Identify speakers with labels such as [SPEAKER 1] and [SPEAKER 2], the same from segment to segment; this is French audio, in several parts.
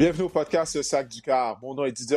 [SPEAKER 1] Bienvenue au podcast Sac du Car. Mon nom est Didier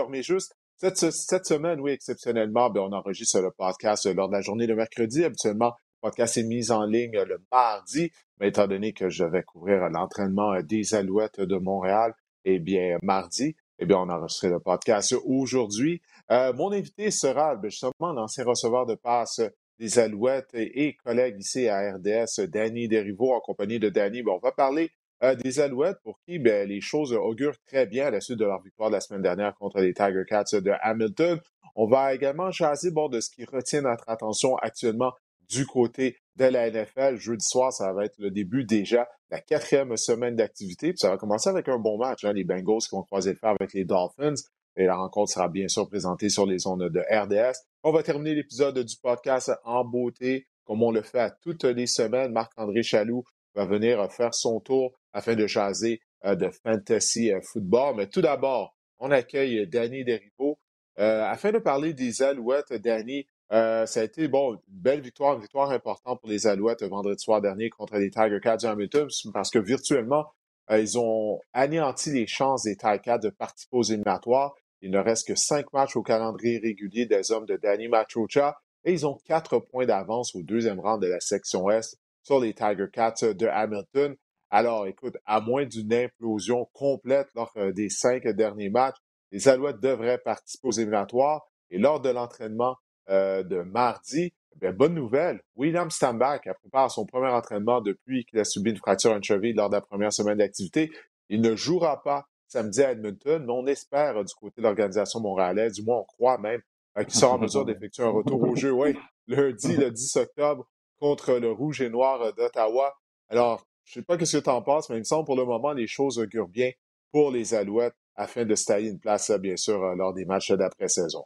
[SPEAKER 1] cette, semaine, oui, exceptionnellement, ben, on enregistre le podcast lors de la journée de mercredi. Habituellement, le podcast est mis en ligne le mardi, mais étant donné que je vais couvrir l'entraînement des Alouettes de Montréal, eh bien, mardi, eh bien, on enregistre le podcast aujourd'hui. Euh, mon invité sera ben, justement l'ancien receveur de passe des Alouettes et, collègue ici à RDS, Danny Derivo, en compagnie de Danny. On va parler euh, des Alouettes pour qui ben, les choses augurent très bien à la suite de leur victoire de la semaine dernière contre les Tiger Cats de Hamilton. On va également jaser bon, de ce qui retient notre attention actuellement du côté de la NFL. Jeudi soir, ça va être le début déjà de la quatrième semaine d'activité. ça va commencer avec un bon match. Hein, les Bengals qui vont croiser le fer avec les Dolphins. Et la rencontre sera bien sûr présentée sur les ondes de RDS. On va terminer l'épisode du podcast en beauté, comme on le fait à toutes les semaines. Marc-André Chaloux va venir faire son tour afin de jaser euh, de fantasy euh, football. Mais tout d'abord, on accueille Danny Derivo. Euh, afin de parler des Alouettes, Danny, ça a été bon, une belle victoire, une victoire importante pour les Alouettes vendredi soir dernier contre les Tiger Cats de Hamilton, parce que virtuellement, ils ont anéanti les chances des Tiger Cats de participer aux éliminatoires. Il ne reste que cinq matchs au calendrier régulier des hommes de Danny Machocha et ils ont quatre points d'avance au deuxième rang de la section Est sur les Tiger Cats de Hamilton. Alors, écoute, à moins d'une implosion complète lors euh, des cinq derniers matchs, les Alouettes devraient participer aux éliminatoires. Et lors de l'entraînement euh, de mardi, eh bonne nouvelle, William Stambach a préparé son premier entraînement depuis qu'il a subi une fracture à une cheville lors de la première semaine d'activité. Il ne jouera pas samedi à Edmonton, mais on espère euh, du côté de l'organisation montréalaise, du moins on croit même, qu'il sera en mesure d'effectuer un retour au jeu, oui, lundi, le 10 octobre, contre le Rouge et Noir d'Ottawa. Alors, je ne sais pas ce que tu en penses, mais il me semble pour le moment, les choses augurent bien pour les Alouettes afin de se tailler une place, bien sûr, euh, lors des matchs d'après-saison.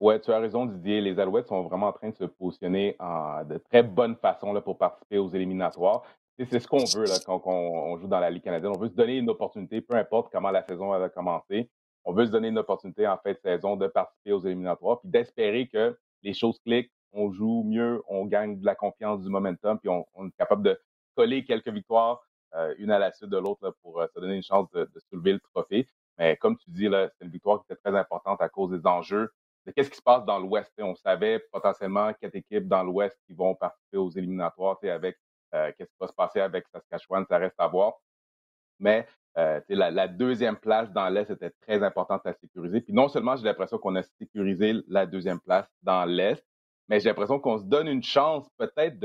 [SPEAKER 2] Oui, tu as raison, Didier. Les Alouettes sont vraiment en train de se positionner en, de très bonne façon là, pour participer aux éliminatoires. C'est ce qu'on veut là, quand on, joue dans la Ligue canadienne. On veut se donner une opportunité, peu importe comment la saison va commencer. On veut se donner une opportunité en fin de saison de participer aux éliminatoires, puis d'espérer que les choses cliquent, on joue mieux, on gagne de la confiance, du momentum, puis on est capable de coller quelques victoires, euh, une à la suite de l'autre, pour euh, se donner une chance de, soulever le trophée. Mais comme tu dis, c'est une victoire qui était très importante à cause des enjeux. De qu'est-ce qui se passe dans l'Ouest? On savait potentiellement quatre équipes dans l'Ouest qui vont participer aux éliminatoires avec euh, qu'est-ce qui va se passer avec Saskatchewan, ça reste à voir. Mais la, la, deuxième place dans l'Est était très importante à sécuriser. Puis non seulement j'ai l'impression qu'on a sécurisé la deuxième place dans l'Est, mais j'ai l'impression qu'on se donne une chance peut-être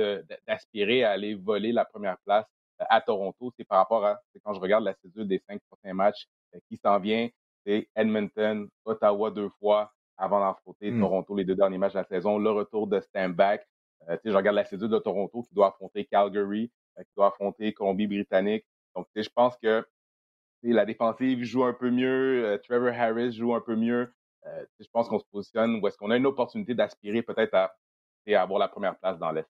[SPEAKER 2] d'aspirer à aller voler la première place euh, à Toronto. C'est par rapport à, quand je regarde la cédule des cinq prochains matchs euh, qui s'en vient, c'est Edmonton, Ottawa deux fois avant d'affronter mmh. Toronto les deux derniers matchs de la saison, le retour de Stanback. Euh, je regarde la cédule de Toronto qui doit affronter Calgary, qui doit affronter Colombie-Britannique. Donc, je pense que la défensive joue un peu mieux, Trevor Harris joue un peu mieux. Euh, je pense qu'on se positionne où est-ce qu'on a une opportunité d'aspirer peut-être à, avoir la première place dans l'Est.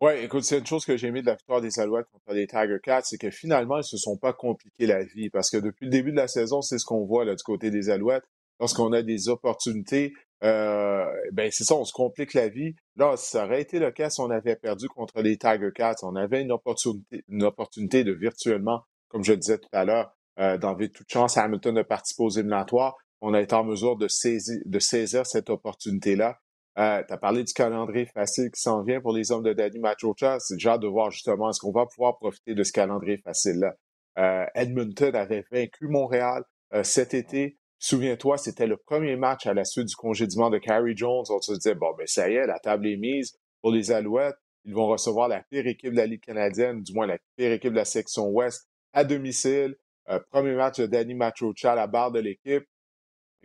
[SPEAKER 1] Oui, écoute, c'est une chose que j'ai aimé de la victoire des Alouettes contre les Tiger Cats, c'est que finalement, ils ne se sont pas compliqués la vie. Parce que depuis le début de la saison, c'est ce qu'on voit là, du côté des Alouettes. Lorsqu'on a des opportunités, euh, ben c'est ça, on se complique la vie. Là, ça aurait été le cas si on avait perdu contre les Tiger Cats. On avait une opportunité, une opportunité de virtuellement, comme je disais tout à l'heure, euh, d'enlever toute chance à Hamilton de participer aux éliminatoires on a été en mesure de saisir, cette opportunité-là. Euh, tu as parlé du calendrier facile qui s'en vient pour les hommes de Danny Machocha. C'est déjà de voir justement est-ce qu'on va pouvoir profiter de ce calendrier facile-là? Euh, Edmonton avait vaincu Montréal euh, cet été. Souviens-toi, c'était le premier match à la suite du congédiement de Carrie Jones. On se disait, bon, ben ça y est, la table est mise. pour les Alouettes. Ils vont recevoir la pire équipe de la Ligue canadienne, du moins la pire équipe de la section Ouest, à domicile. Euh, premier match de Danny Matrocha à la barre de l'équipe.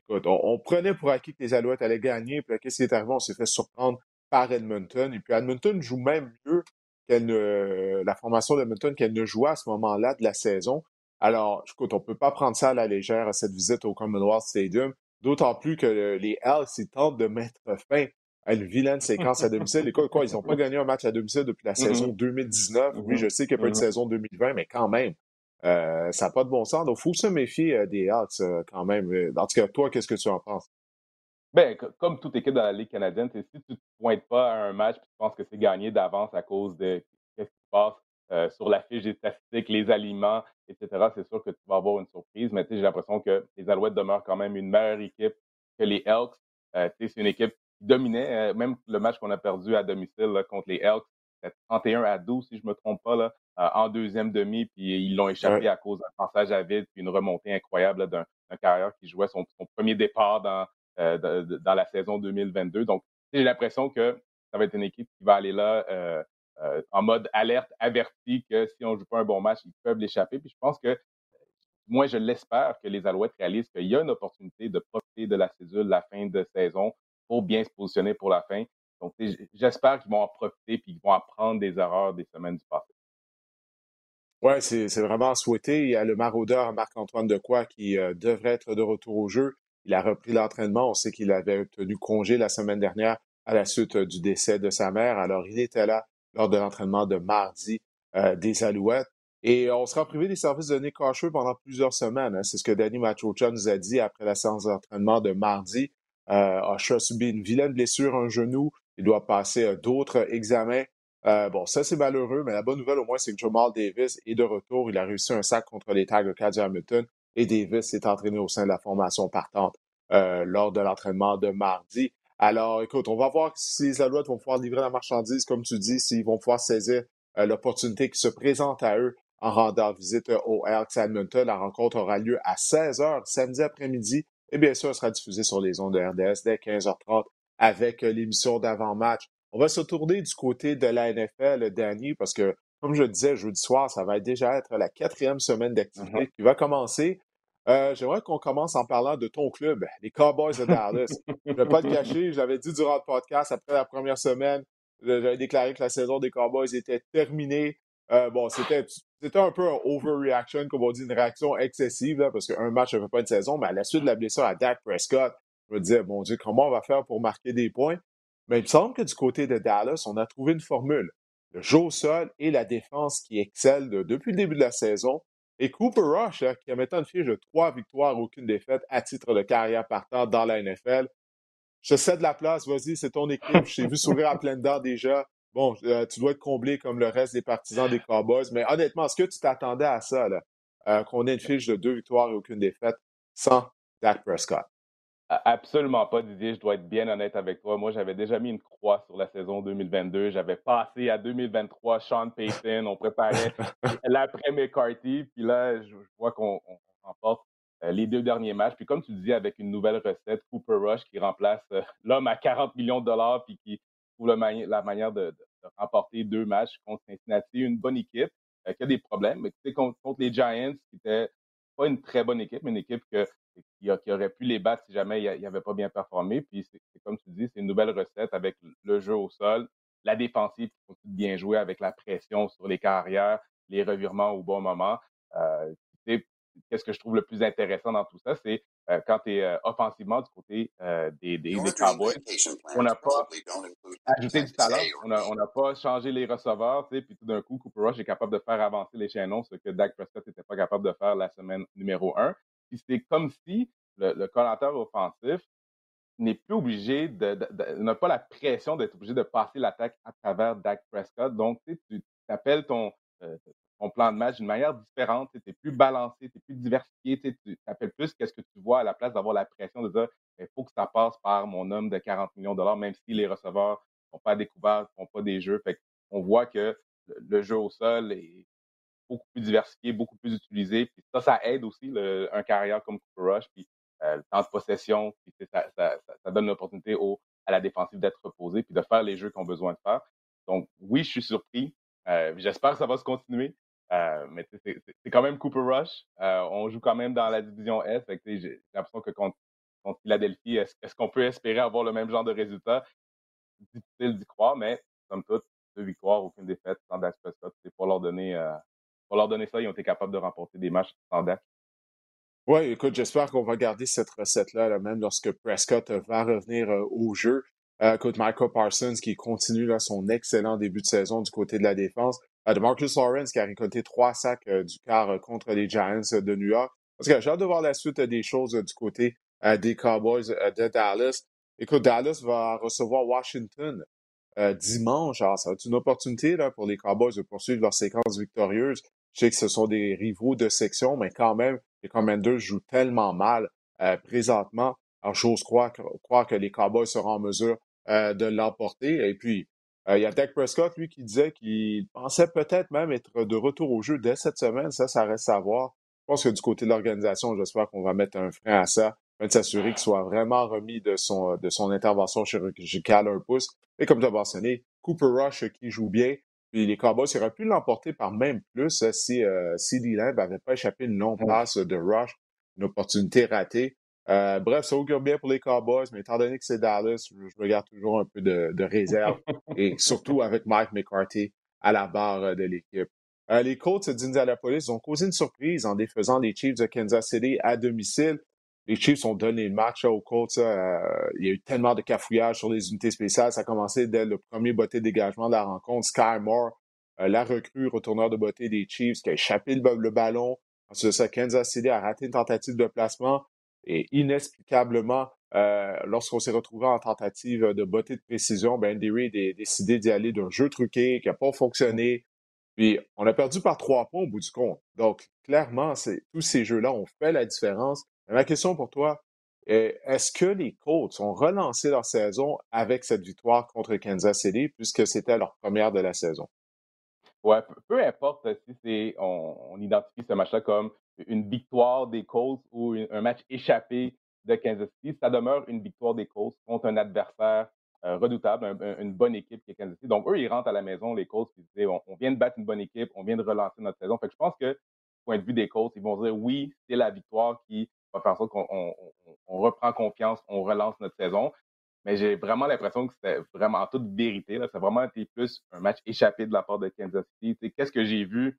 [SPEAKER 1] Écoute, on, prenait pour acquis que les Alouettes allaient gagner, puis qu'est-ce qui est arrivé? On s'est fait surprendre par Edmonton. Et puis Edmonton joue même mieux qu'elle ne, la formation d'Edmonton qu'elle ne jouait à ce moment-là de la saison. Alors, écoute, on ne peut pas prendre ça à la légère à cette visite au Commonwealth Stadium, d'autant plus que les Elks, ils tentent de mettre fin à une vilaine séquence à domicile. Écoute, quoi, ils n'ont pas gagné un match à domicile depuis la saison 2019. Mm-hmm. Oui, je sais qu'il n'y a pas eu de saison 2020, mais quand même, euh, ça n'a pas de bon sens. Donc, il faut se méfier euh, des Elks euh, quand même. En tout cas, toi, qu'est-ce que tu en penses?
[SPEAKER 2] Ben, comme toute équipe dans la Ligue canadienne, si tu ne te pointes pas à un match et tu penses que c'est gagné d'avance à cause de ce qui se passe sur la fiche des statistiques, les aliments, etc., c'est sûr que tu vas avoir une surprise. Mais j'ai l'impression que les Alouettes demeurent quand même une meilleure équipe que les Elks. c'est une équipe qui dominait. même le match qu'on a perdu à domicile contre les Elks, c'était 31 à 12, si je ne me trompe pas, là, en deuxième demi. Puis ils l'ont échappé à cause d'un passage à vide, puis une remontée incroyable d'un carrière qui jouait son, premier départ dans, dans la saison 2022. Donc, j'ai l'impression que ça va être une équipe qui va aller là euh, en mode alerte, averti que si on ne joue pas un bon match, ils peuvent l'échapper. Puis je pense que, moi, je l'espère que les Alouettes réalisent qu'il y a une opportunité de profiter de la cédule, de la fin de saison, pour bien se positionner pour la fin. Donc, j'espère qu'ils vont en profiter et qu'ils vont apprendre des erreurs des semaines du passé.
[SPEAKER 1] Oui, c'est vraiment souhaité. Il y a le maraudeur Marc-Antoine Decoy qui euh, devrait être de retour au jeu. Il a repris l'entraînement. On sait qu'il avait tenu congé la semaine dernière à la suite euh, du décès de sa mère. Alors, il était là lors de l'entraînement de mardi euh, des Alouettes. Et on sera privé des services de Nick pendant plusieurs semaines. Hein. C'est ce que Danny Machocha nous a dit après la séance d'entraînement de mardi. Euh, a subi une vilaine blessure un genou. Il doit passer d'autres examens. Euh, bon, ça, c'est malheureux, mais la bonne nouvelle, au moins, c'est que Jamal Davis est de retour. Il a réussi un sac contre les Tiger Cats Hamilton et Davis s'est entraîné au sein de la formation partante lors de l'entraînement de mardi. Alors, écoute, on va voir si les Alouettes vont pouvoir livrer la marchandise, comme tu dis, s'ils vont pouvoir saisir euh, l'opportunité qui se présente à eux en rendant visite euh, au Elks Edmonton. La rencontre aura lieu à 16h samedi après-midi et bien sûr, elle sera diffusée sur les ondes de RDS dès 15h30 avec euh, l'émission d'avant-match. On va se tourner du côté de la NFL, Danny, parce que, comme je le disais, jeudi soir, ça va déjà être la quatrième semaine d'activité mm-hmm. qui va commencer. Euh, j'aimerais qu'on commence en parlant de ton club, les Cowboys de Dallas. je ne vais pas te cacher, j'avais dit durant le podcast, après la première semaine, j'avais déclaré que la saison des Cowboys était terminée. Euh, bon, c'était un peu un overreaction, comme on dit, une réaction excessive, parce qu'un match ne fait pas une saison, mais à la suite de la blessure à Dak Prescott, je me disais, mon Dieu, comment on va faire pour marquer des points? Mais il me semble que du côté de Dallas, on a trouvé une formule. Le jeu au sol et la défense qui excellent depuis le début de la saison. Et Cooper Rush, hein, qui a maintenant une fiche de trois victoires, aucune défaite à titre de carrière partant dans la NFL. Je cède la place, vas-y, c'est ton équipe. Je t'ai vu sourire à pleine dents déjà. Bon, euh, tu dois être comblé comme le reste des partisans des Cowboys. Mais honnêtement, est-ce que tu t'attendais à ça, là? Euh, qu'on ait une fiche de deux victoires et aucune défaite sans Dak Prescott?
[SPEAKER 2] Absolument pas, Didier. Je dois être bien honnête avec toi. Moi, j'avais déjà mis une croix sur la saison 2022. J'avais passé à 2023 Sean Payton. On préparait l'après McCarthy. Puis là, je vois qu'on remporte euh, les deux derniers matchs. Puis comme tu disais, avec une nouvelle recette, Cooper Rush qui remplace euh, l'homme à 40 millions de dollars puis qui trouve la manière de, remporter deux matchs contre Cincinnati. Une bonne équipe euh, qui a des problèmes. Mais tu sais, contre, contre les Giants, qui n'était pas une très bonne équipe, mais une équipe que qui, aurait pu les battre si jamais il n'avait pas bien performé. Puis c'est comme tu dis, c'est une nouvelle recette avec le jeu au sol, la défensive qui continue de bien jouer avec la pression sur les carrières, les revirements au bon moment. Euh, Qu'est-ce que je trouve le plus intéressant dans tout ça, c'est euh, quand tu es euh, offensivement du côté euh, des, des, des, Cowboys, on n'a pas ajouté du talent, on n'a pas changé les receveurs, puis tout d'un coup, Cooper Rush est capable de faire avancer les chaînons, ce que Dak Prescott n'était pas capable de faire la semaine numéro un. Puis c'est comme si le, le offensif n'est plus obligé de, n'a pas la pression d'être obligé de passer l'attaque à travers Dak Prescott. Donc, tu appelles ton, euh, ton plan de match d'une manière différente. Tu es plus balancé, tu es plus diversifié. Tu appelles plus qu'est-ce que tu vois à la place d'avoir la pression de dire il ben, faut que ça passe par mon homme de 40 millions de dollars, même si les receveurs ne sont pas découverts, ne font pas des jeux. Fait on voit que le, jeu au sol est beaucoup plus diversifié, beaucoup plus utilisé. Puis ça, ça aide aussi un carrière comme Cooper Rush. Puis euh, le temps de possession, puis ça, ça, donne l'opportunité aux à la défensive d'être reposée puis de faire les jeux qu'ils ont besoin de faire. Donc, oui, je suis surpris. J'espère que ça va se continuer. mais c'est quand même Cooper Rush. on joue quand même dans la division S. J'ai l'impression que contre, Philadelphie, est-ce qu'on peut espérer avoir le même genre de résultat? Difficile d'y croire, mais comme toute, deux victoires, aucune défaite sans Dak Prescott. C'est pour leur donner pour leur donner ça, ils ont été capables de remporter des matchs sans.
[SPEAKER 1] Oui, écoute, j'espère qu'on va garder cette recette-là, même lorsque Prescott va revenir euh, au jeu. Euh, écoute, Michael Parsons qui continue là, son excellent début de saison du côté de la défense. Euh, de Marcus Lawrence qui a récolté trois sacs du quart contre les Giants de New York. Parce que j'ai hâte de voir la suite des choses du côté des Cowboys de Dallas. Écoute, Dallas va recevoir Washington dimanche. Alors, ça va être une opportunité là, pour les Cowboys de poursuivre leur séquence victorieuse. Je sais que ce sont des rivaux de section, mais quand même, les Commanders jouent tellement mal euh, présentement. Alors, j'ose croire, croire, que les Cowboys seront en mesure euh, de l'emporter. Et puis, euh, il y a Dak Prescott, lui, qui disait qu'il pensait peut-être même être de retour au jeu dès cette semaine. Ça, ça reste à voir. Je pense que du côté de l'organisation, j'espère qu'on va mettre un frein à ça, de s'assurer qu'il soit vraiment remis de son, intervention chirurgicale un pouce. Et comme tu as mentionné, Cooper Rush qui joue bien, puis les Cowboys auraient pu l'emporter par même plus euh, si euh, CD Lamb n'avait pas échappé une longue passe de rush, une opportunité ratée. Euh, bref, ça augure bien pour les Cowboys, mais étant donné que c'est Dallas, je, me garde toujours un peu de, réserve, et surtout avec Mike McCarthy à la barre de l'équipe. les Colts d'Indianapolis ont causé une surprise en défaisant les Chiefs de Kansas City à domicile les Chiefs ont donné le match aux Colts. Euh, il y a eu tellement de cafouillage sur les unités spéciales. Ça a commencé dès le premier botté de dégagement de la rencontre. Sky Moore, euh, la recrue retourneur de beauté des Chiefs, qui a échappé le, ballon. Ensuite ça, Kansas City a raté une tentative de placement. Et inexplicablement, euh, lorsqu'on s'est retrouvé en tentative de beauté de précision, ben Andy Reid a décidé d'y aller d'un jeu truqué qui n'a pas fonctionné. Puis on a perdu par trois points au bout du compte. Donc, clairement, tous ces jeux-là ont fait la différence. Ma question pour toi, est-ce que les Colts ont relancé leur saison avec cette victoire contre Kansas City puisque c'était leur première de la saison?
[SPEAKER 2] Ouais, peu importe si c'est on, identifie ce match-là comme une victoire des Colts ou un match échappé de Kansas City, ça demeure une victoire des Colts contre un adversaire euh, redoutable, une bonne équipe qui est Kansas City. Donc, eux, ils rentrent à la maison, les Colts, ils disent on, vient de battre une bonne équipe, on vient de relancer notre saison. Fait que je pense que, point de vue des Colts, ils vont dire oui, c'est la victoire qui faire qu'on reprend confiance, on relance notre saison. Mais j'ai vraiment l'impression que c'était vraiment en toute vérité. Là, ça vraiment été plus un match échappé de la part de Kansas City. Qu'est-ce que j'ai vu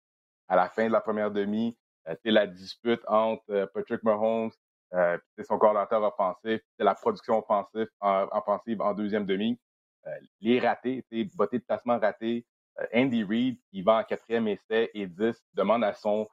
[SPEAKER 2] à la fin de la première demi? Euh, c'est la dispute entre euh, Patrick Mahomes euh, son coordinateur offensif, la production offensive en, deuxième demi. Euh, les ratés, botté de placement raté. Andy Reid, qui va en quatrième essai et 10, demande à son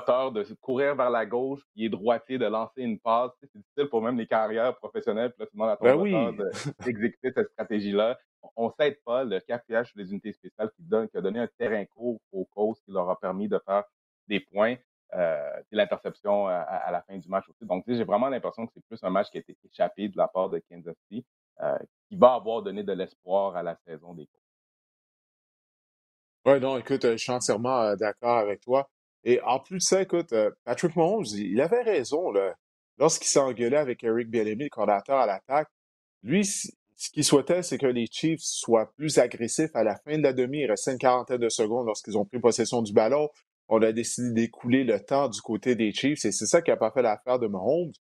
[SPEAKER 2] de courir vers la gauche, il est droitier, de lancer une passe. C'est difficile pour même les carrières professionnelles. Puis là, tu demandes à ton
[SPEAKER 1] ben
[SPEAKER 2] d'exécuter cette stratégie-là. On ne s'aide pas le caféage sur les unités spéciales qui, donne, qui a donné un terrain court aux causes qui leur a permis de faire des points. Euh, l'interception à, la fin du match aussi. Donc, j'ai vraiment l'impression que c'est plus un match qui a été échappé de la part de Kansas City, euh, qui va avoir donné de l'espoir à la saison des Colts.
[SPEAKER 1] Oui, non, écoute, je suis entièrement euh, d'accord avec toi. Et en plus de ça, écoute, euh, Patrick Mahomes, il avait raison. Lorsqu'il s'est engueulé avec Eric Bielemy, le coordinateur à l'attaque, lui, ce qu'il souhaitait, c'est que les Chiefs soient plus agressifs à la fin de la demi. Il restait une quarantaine de secondes lorsqu'ils ont pris possession du ballon. On a décidé d'écouler le temps du côté des Chiefs et c'est ça qui n'a pas fait l'affaire de Mahomes.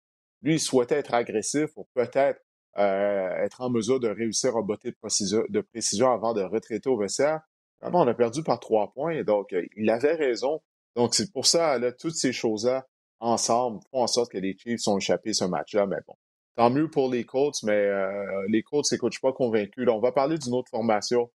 [SPEAKER 1] Lui, il souhaitait être agressif pour peut-être euh, être en mesure de réussir un beauté de précision, de précision avant de retraiter au vestiaire. Vraiment, on a perdu par trois points. Donc, euh, il avait raison. Donc, c'est pour ça, là, toutes ces choses-là, ensemble, font en sorte que les Chiefs ont échappé ce match-là. Mais bon, tant mieux pour les Colts, mais euh, les Colts, écoute, je suis pas convaincu. Là, on va parler d'une autre formation.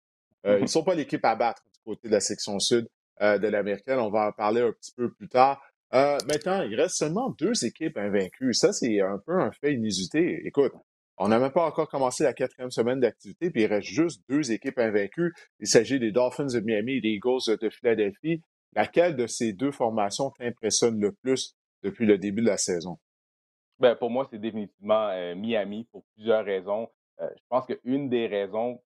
[SPEAKER 1] Euh, Ils ne sont pas l'équipe à battre du côté de la section sud euh, de l'américaine. On va en parler un petit peu plus tard. Euh, maintenant, il reste seulement deux équipes invaincues. Ça, c'est un peu un fait inusité. Écoute, on n'a même pas encore commencé la quatrième semaine d'activité, puis il reste juste deux équipes invaincues. Il s'agit des Dolphins de Miami et des Eagles de Philadelphie. Laquelle de ces deux formations t'impressionne le plus depuis le début de la saison?
[SPEAKER 2] Ben, pour moi, c'est définitivement euh, Miami pour plusieurs raisons. Euh, je pense qu'une des raisons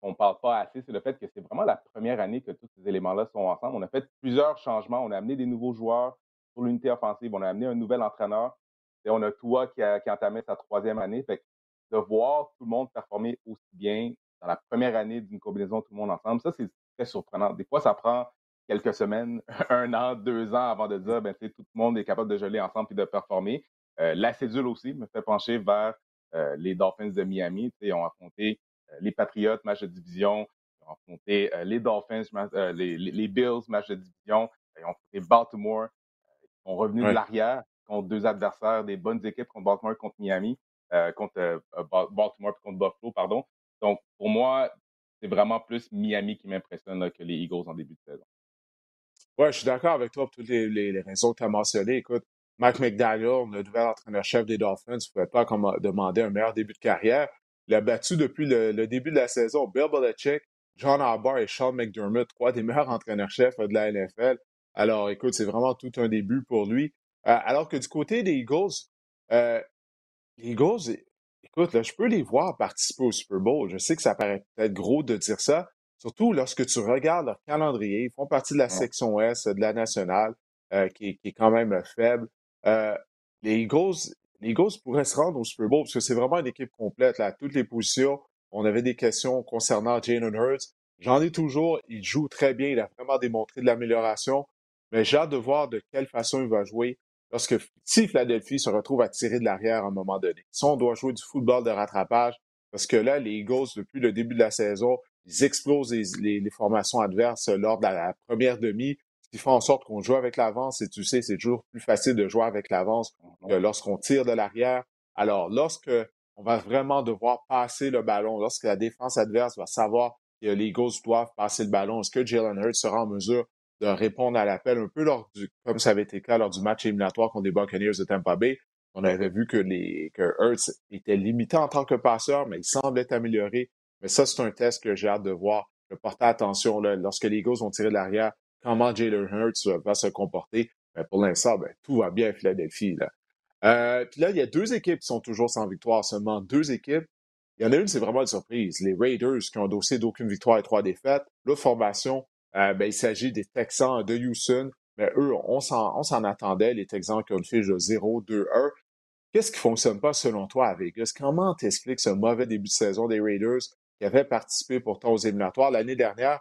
[SPEAKER 2] qu'on ne parle pas assez, c'est le fait que c'est vraiment la première année que tous ces éléments-là sont ensemble. On a fait plusieurs changements. On a amené des nouveaux joueurs pour l'unité offensive. On a amené un nouvel entraîneur. Et on a Tua qui a, qui sa troisième année. Fait de voir tout le monde performer aussi bien dans la première année d'une combinaison tout le monde ensemble, ça, c'est très surprenant. Des fois, ça prend quelques semaines, un an, deux ans avant de dire, ben, tout le monde est capable de geler ensemble et de performer. Euh, la cédule aussi me fait pencher vers euh, les Dolphins de Miami. Ils ont affronté euh, les Patriots, match de division. Ils ont affronté les Dolphins, les, Bills, match de division. Ils ont affronté Baltimore. Ils sont revenus de l'arrière contre deux adversaires, des bonnes équipes contre Baltimore contre Miami, contre Baltimore et contre Buffalo, pardon. Donc, pour moi, c'est vraiment plus Miami qui m'impressionne que les Eagles en début de saison.
[SPEAKER 1] Oui, je suis d'accord avec toi pour toutes les, raisons que tu as mentionnées. Écoute, Mike McDaniel, le nouvel entraîneur-chef des Dolphins, ne pouvait pas demander un meilleur début de carrière. Il a battu depuis le, début de la saison Bill Belichick, John Harbaugh et Sean McDermott, trois des meilleurs entraîneurs-chefs de la NFL. Alors, écoute, c'est vraiment tout un début pour lui. Euh, alors que du côté des Eagles, euh, les Eagles, écoute, là, je peux les voir participer au Super Bowl. Je sais que ça paraît peut-être gros de dire ça, surtout lorsque tu regardes leur calendrier. Ils font partie de la section S de la nationale, euh, qui, est quand même faible. Euh, les Eagles, les Eagles pourraient se rendre au Super Bowl parce que c'est vraiment une équipe complète. Là, à toutes les positions, on avait des questions concernant Jalen Hurts. J'en ai toujours. Il joue très bien. Il a vraiment démontré de l'amélioration. Mais j'ai hâte de voir de quelle façon il va jouer lorsque si Philadelphie se retrouve à tirer de l'arrière à un moment donné. Si on doit jouer du football de rattrapage, parce que là, les Eagles, depuis le début de la saison, ils explosent les, formations adverses lors de la première demi ce qui fait en sorte qu'on joue avec l'avance et tu sais, c'est toujours plus facile de jouer avec l'avance que lorsqu'on tire de l'arrière. Alors, lorsque on va vraiment devoir passer le ballon, lorsque la défense adverse va savoir que les Eagles doivent passer le ballon, est-ce que Jalen Hurts sera en mesure de répondre à l'appel? Un peu lors du, comme ça avait été le cas lors du match éliminatoire contre les Buccaneers de Tampa Bay. On avait vu que les, que Hurts était limité en tant que passeur, mais il semble être amélioré. Mais ça, c'est un test que j'ai hâte de voir. Je porter attention, là, lorsque les Eagles vont tirer de l'arrière, comment Jalen Hurts va se comporter. Mais pour l'instant, ben, tout va bien à Philadelphie. Là. Euh, puis là, il y a deux équipes qui sont toujours sans victoire, seulement deux équipes. Il y en a une, c'est vraiment une surprise. Les Raiders qui ont dossier d'aucune victoire et trois défaites. L'autre formation, euh, ben, il s'agit des Texans de Houston. Mais eux, on s'en attendait, les Texans qui ont une fiche de 0-2-1. Qu'est-ce qui fonctionne pas selon toi à Vegas? Comment t'expliques ce mauvais début de saison des Raiders? Qui avaient participé pourtant aux éliminatoires l'année dernière?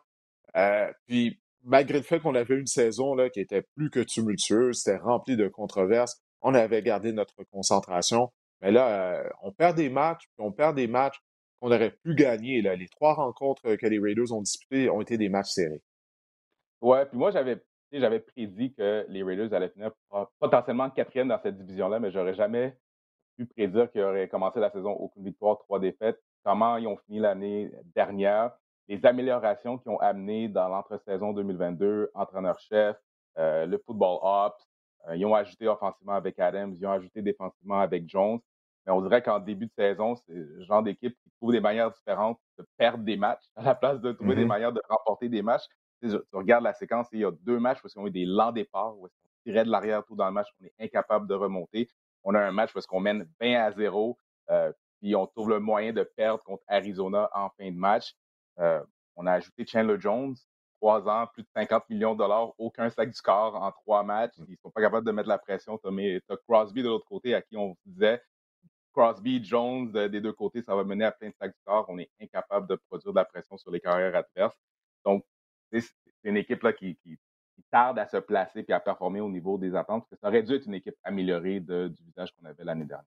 [SPEAKER 1] Euh, puis malgré le fait qu'on avait une saison là, qui était plus que tumultueuse, c'était rempli de controverses, on avait gardé notre concentration. Mais là, euh, on perd des matchs, puis on perd des matchs qu'on aurait pu gagner. Là. Les trois rencontres que les Raiders ont disputées ont été des matchs serrés.
[SPEAKER 2] Ouais, puis moi, j'avais j'avais prédit que les Raiders allaient finir potentiellement quatrième dans cette division-là, mais j'aurais jamais pu prédire qu'ils auraient commencé la saison aucune victoire, trois défaites. Comment ils ont fini l'année dernière les améliorations qu'ils ont amenées dans l'entre-saison 2022, entraîneur-chef, euh, le football ops. Euh, ils ont ajouté offensivement avec Adams, ils ont ajouté défensivement avec Jones. Mais on dirait qu'en début de saison, c'est le genre d'équipe qui trouve des manières différentes de perdre des matchs à la place de trouver des mm-hmm. manières de remporter des matchs. Tu, regardes la séquence, il y a deux matchs où ils ont eu des lents départs, où on tirait de l'arrière tout dans le match, on est incapable de remonter. On a un match où on mène 20 à 0, euh, puis on trouve le moyen de perdre contre Arizona en fin de match. Euh, on a ajouté Chandler Jones, trois ans, plus de 50 millions de dollars, aucun sac du corps en trois matchs. Ils ne sont pas capables de mettre la pression. Tu as, Crosby de l'autre côté à qui on disait Crosby, Jones des deux côtés, ça va mener à plein de sacs du corps. On est incapable de produire de la pression sur les carrières adverses. Donc, c'est une équipe là, qui, tarde à se placer et à performer au niveau des attentes, parce que ça aurait dû être une équipe améliorée du visage qu'on avait l'année dernière.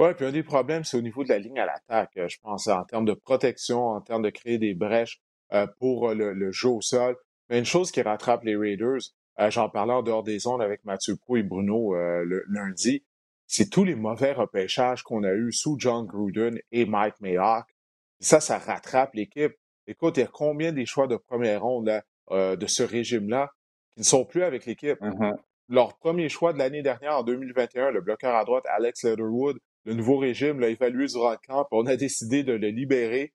[SPEAKER 1] Oui, puis un des problèmes, c'est au niveau de la ligne à l'attaque. Euh, je pense en termes de protection, en termes de créer des brèches euh, pour euh, le, jeu au sol. Mais une chose qui rattrape les Raiders, j'en parlais en dehors des ondes avec Mathieu Prou et Bruno le lundi, c'est tous les mauvais repêchages qu'on a eus sous John Gruden et Mike Mayock. Ça, ça rattrape l'équipe. Écoute, il y a combien des choix de première ronde de ce régime-là qui ne sont plus avec l'équipe?
[SPEAKER 2] Mm-hmm.
[SPEAKER 1] Leur premier choix de l'année dernière, en 2021, le bloqueur à droite, Alex Letterwood, le nouveau régime l'a évalué durant le camp, on a décidé de le libérer.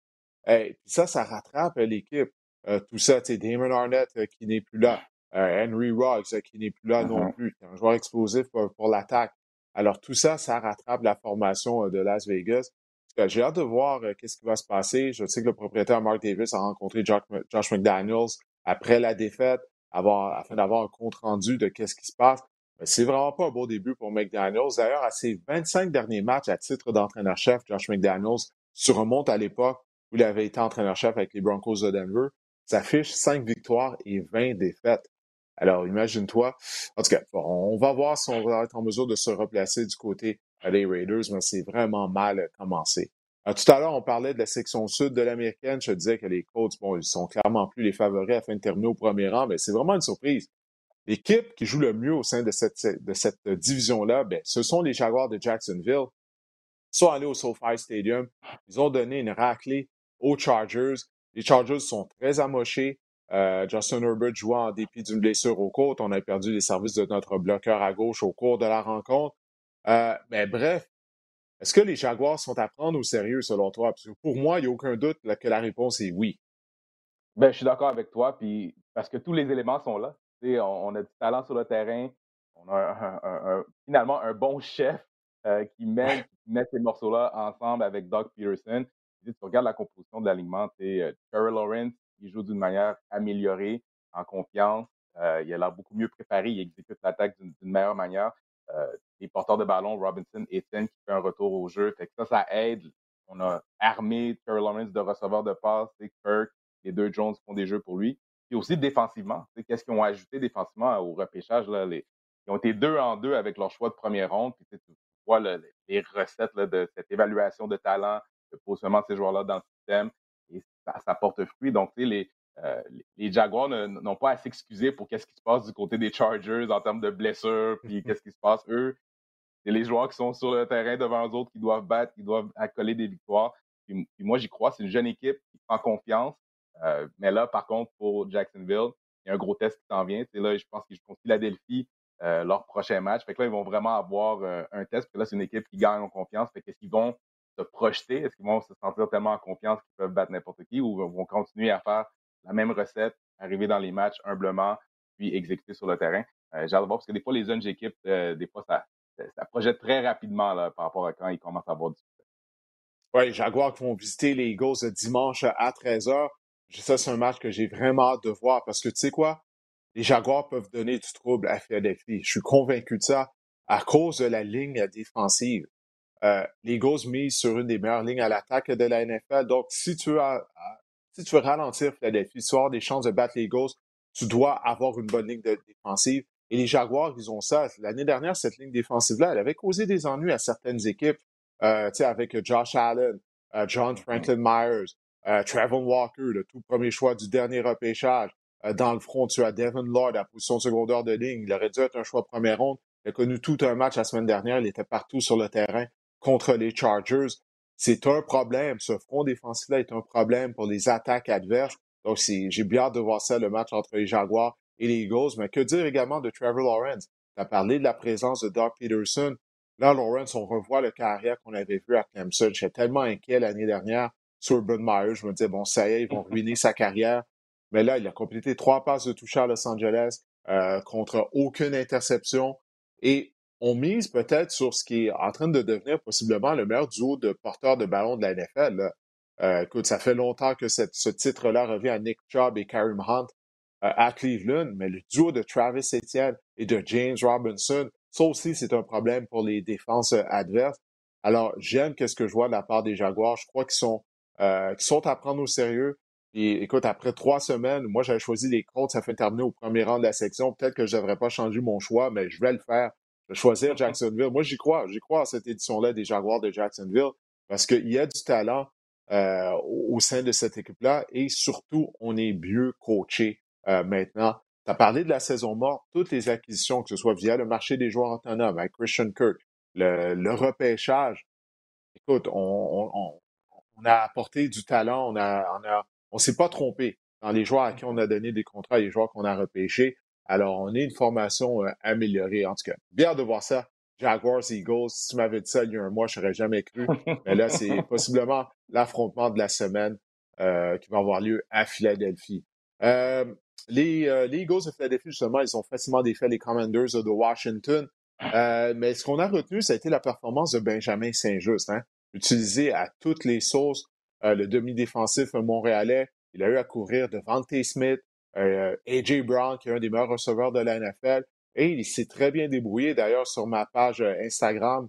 [SPEAKER 1] Et ça, ça rattrape l'équipe. tout ça, tu sais, Damon Arnett qui n'est plus là, Henry Roggs qui n'est plus là non mm-hmm. plus, un joueur explosif pour, l'attaque. Alors tout ça, ça rattrape la formation de Las Vegas. J'ai hâte de voir qu'est-ce qui va se passer. Je sais que le propriétaire Mark Davis a rencontré Josh McDaniels après la défaite afin d'avoir un compte rendu de qu'est-ce qui se passe. C'est vraiment pas un beau début pour McDaniels. D'ailleurs, à ses 25 derniers matchs à titre d'entraîneur-chef, Josh McDaniels se remonte à l'époque où il avait été entraîneur-chef avec les Broncos de Denver. S'affiche 5 victoires et 20 défaites. Alors, imagine-toi. En tout cas, on va voir si on va être en mesure de se replacer du côté des Raiders, mais c'est vraiment mal commencé. Euh, tout à l'heure, on parlait de la section sud de l'américaine. Je disais que les Colts, bon, ils sont clairement plus les favoris afin de terminer au premier rang, mais c'est vraiment une surprise. L'équipe qui joue le mieux au sein de cette, de cette division-là, ben, ce sont les Jaguars de Jacksonville. Ils sont allés au SoFi Stadium. Ils ont donné une raclée aux Chargers. Les Chargers sont très amochés. Euh, Justin Herbert jouant en dépit d'une blessure aux côtes. On a perdu les services de notre bloqueur à gauche au cours de la rencontre. Euh, mais bref, est-ce que les Jaguars sont à prendre au sérieux selon toi? Parce que pour moi, il n'y a aucun doute que la réponse est oui.
[SPEAKER 2] Ben, je suis d'accord avec toi, puis parce que tous les éléments sont là. On, a du talent sur le terrain, on a finalement un bon chef euh, qui, met, met ces morceaux-là ensemble avec Doug Peterson. Si tu regardes la composition de l'alignement, euh, Terry Lawrence, il joue d'une manière améliorée, en confiance. Euh, il a l'air beaucoup mieux préparé, il exécute l'attaque d'une meilleure manière. Euh, les porteurs de ballon, Robinson, Etienne qui fait un retour au jeu. Fait que ça, ça aide. On a armé Terry Lawrence de receveurs de passes, Kirk, les deux Jones font des jeux pour lui. Puis aussi défensivement. Qu'est-ce qu'ils ont ajouté défensivement au repêchage? Là, les, ils ont été deux en deux avec leur choix de première ronde. Puis tu vois les recettes là, de cette évaluation de talent, le positionnement de ces joueurs-là dans le système. Et ça, ça porte fruit. Donc, les, euh, les Jaguars n'ont pas à s'excuser pour qu'est-ce qui se passe du côté des Chargers en termes de blessures, puis qu'est-ce qui se passe. Eux, c'est les joueurs qui sont sur le terrain devant eux autres qui doivent battre, qui doivent accoler des victoires. Puis, moi, j'y crois, c'est une jeune équipe qui prend confiance. Euh, mais là, par contre, pour Jacksonville, il y a un gros test qui s'en vient. C'est là, je pense qu'ils jouent contre Philadelphie euh, leur prochain match. Fait que là, ils vont vraiment avoir un test. Parce que là, c'est une équipe qui gagne en confiance. Fait qu'est-ce qu'ils vont se projeter? Est-ce qu'ils vont se sentir tellement en confiance qu'ils peuvent battre n'importe qui ou vont continuer à faire la même recette, arriver dans les matchs humblement, puis exécuter sur le terrain? Euh, j'ai voir parce que des fois, les jeunes équipes, euh, des fois, ça, ça projette très rapidement là, par rapport à quand ils commencent à avoir du succès.
[SPEAKER 1] Oui, les Jaguars qui vont visiter les Eagles dimanche à 13h. Ça, c'est un match que j'ai vraiment hâte de voir parce que tu sais quoi? Les Jaguars peuvent donner du trouble à Philadelphie. Je suis convaincu de ça à cause de la ligne défensive. Euh, les Eagles misent sur une des meilleures lignes à l'attaque de la NFL. Donc, si tu as si tu veux ralentir Philadelphie, si tu avoir des chances de battre les Eagles, tu dois avoir une bonne ligne de défensive. Et les Jaguars, ils ont ça. L'année dernière, cette ligne défensive-là, elle avait causé des ennuis à certaines équipes, euh, avec Josh Allen, euh, John Franklin Myers, euh, Trevor Walker, le tout premier choix du dernier repêchage. Euh, dans le front, tu as Devin Lord à position secondaire de ligne. Il aurait dû être un choix première ronde. Il a connu tout un match la semaine dernière. Il était partout sur le terrain contre les Chargers c'est un problème. Ce front défensif-là est un problème pour les attaques adverses. Donc, j'ai bien hâte de voir ça, le match entre les Jaguars et les Eagles. Mais que dire également de Trevor Lawrence? Tu as parlé de la présence de Doug Peterson. Là, Lawrence, on revoit le carrière qu'on avait vu à Clemson. J'étais tellement inquiet l'année dernière sur Urban Meyer. Je me disais, bon, ça y est, ils vont ruiner sa carrière. Mais là, il a complété trois passes de toucher à Los Angeles euh, contre aucune interception. Et on mise peut-être sur ce qui est en train de devenir possiblement le meilleur duo de porteurs de ballon de la NFL. Euh, écoute, ça fait longtemps que ce titre-là revient à Nick Chubb et Karim Hunt euh, à Cleveland, mais le duo de Travis Etienne et de James Robinson, ça aussi, c'est un problème pour les défenses euh, adverses. Alors, j'aime ce que je vois de la part des Jaguars. Je crois qu'ils sont, sont à prendre au sérieux. Et écoute, après trois semaines, moi, j'avais choisi les Colts, ça fait terminer au premier rang de la section. Peut-être que je ne devrais pas changer mon choix, mais je vais le faire de choisir Jacksonville. Moi, j'y crois. J'y crois à cette édition-là des Jaguars de Jacksonville parce qu'il y a du talent euh, au sein de cette équipe-là et surtout, on est mieux coaché euh, maintenant. Tu as parlé de la saison morte, toutes les acquisitions, que ce soit via le marché des joueurs autonomes, avec Christian Kirk, le, repêchage. Écoute, on, a apporté du talent, on a, on a, on s'est pas trompé dans les joueurs à qui on a donné des contrats, les joueurs qu'on a repêchés. Alors, on est une formation euh, améliorée, en tout cas. Bien de voir ça Jaguars Eagles. Si tu m'avais dit ça il y a un mois, je n'aurais jamais cru. Mais là, c'est possiblement l'affrontement de la semaine euh, qui va avoir lieu à Philadelphie. Euh, les, euh, les, Eagles de Philadelphie, justement, ils ont facilement défait les Commanders de Washington. mais ce qu'on a retenu, ça a été la performance de Benjamin Saint-Just. Hein? Utilisé à toutes les sauces, le demi-défensif montréalais, il a eu à couvrir devant T. Smith, A.J. Brown, qui est un des meilleurs receveurs de la NFL. Et il s'est très bien débrouillé. D'ailleurs, sur ma page Instagram,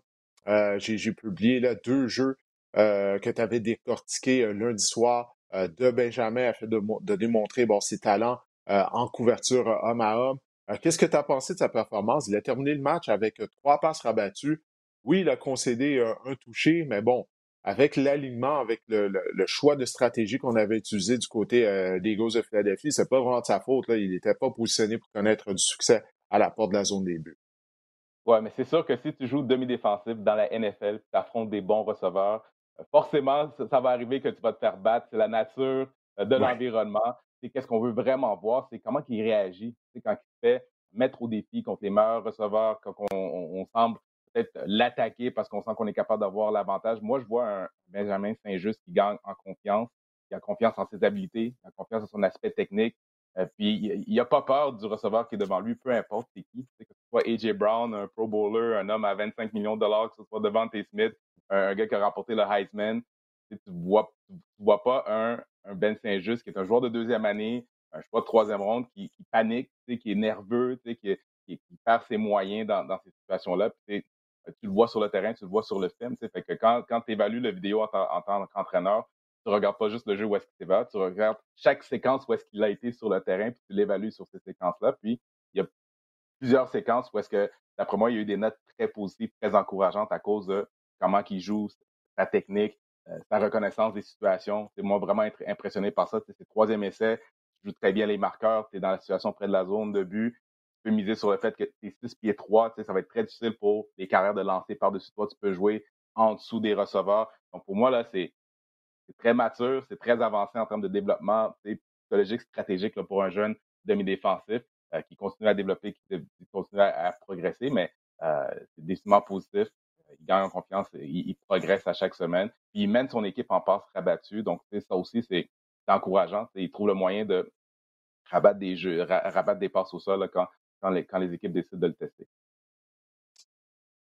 [SPEAKER 1] j'ai publié là, deux jeux que tu avais décortiqués lundi soir euh, de Benjamin afin de, de démontrer bon, ses talents euh, en couverture euh, homme à homme. Qu'est-ce que tu as pensé de sa performance? Il a terminé le match avec trois passes rabattues. Oui, il a concédé un touché, mais bon, avec l'alignement, avec le, choix de stratégie qu'on avait utilisé du côté des Eagles de Philadelphie, c'est pas vraiment de sa faute. Là. Il n'était pas positionné pour connaître du succès à la porte de la zone des buts.
[SPEAKER 2] Oui, mais c'est sûr que si tu joues demi-défensif dans la NFL, tu affrontes des bons receveurs, forcément, ça, va arriver que tu vas te faire battre. C'est la nature euh, de l'environnement. C'est qu'est-ce qu'on veut vraiment voir, c'est comment il réagit. C'est quand il fait mettre au défi contre les meilleurs receveurs, quand on, semble peut-être l'attaquer parce qu'on sent qu'on est capable d'avoir l'avantage. Moi, je vois un Benjamin Saint-Just qui gagne en confiance, qui a confiance en ses habiletés, qui a confiance en son aspect technique. Euh, puis il n'a pas peur du receveur qui est devant lui, peu importe c'est qui. Que ce soit A.J. Brown, un Pro Bowler, un homme à 25 millions de dollars, que ce soit devant T. Smith, un, gars qui a remporté le Heisman. Tu ne vois, vois pas un, Ben Saint-Just qui est un joueur de deuxième année, un choix de troisième ronde qui, qui panique, qui est nerveux, qui, qui, qui, perd ses moyens dans, dans ces situations-là. Tu le vois sur le terrain, tu le vois sur le film. Fait que quand, quand tu évalues la vidéo en, tant qu'entraîneur, tu regardes pas juste le jeu où est-ce qu'il va, tu regardes chaque séquence où est-ce qu'il a été sur le terrain, puis tu l'évalues sur ces séquences-là. Puis il y a plusieurs séquences où est-ce que, d'après moi, il y a eu des notes très positives, très encourageantes à cause de comment il joue, sa technique, euh, sa reconnaissance des situations. C'est moi vraiment être impressionné par ça. C'est troisième essai, tu joues très bien les marqueurs, tu es dans la situation près de la zone de but. Miser sur le fait que tu es 6 pieds 3, ça va être très difficile pour les carrières de lancer par-dessus toi. Tu peux jouer en dessous des receveurs. Donc pour moi, là, c'est très mature, c'est très avancé en termes de développement psychologique, stratégique pour un jeune demi-défensif euh, qui continue à développer, qui, continue à, progresser, mais euh, c'est décidément positif il gagne en confiance, il, progresse à chaque semaine. Puis il mène son équipe en passe rabattue. Donc, ça aussi, c'est encourageant. Il trouve le moyen de rabattre des jeux, rabattre des passes au sol quand, quand, les, équipes décident de le tester.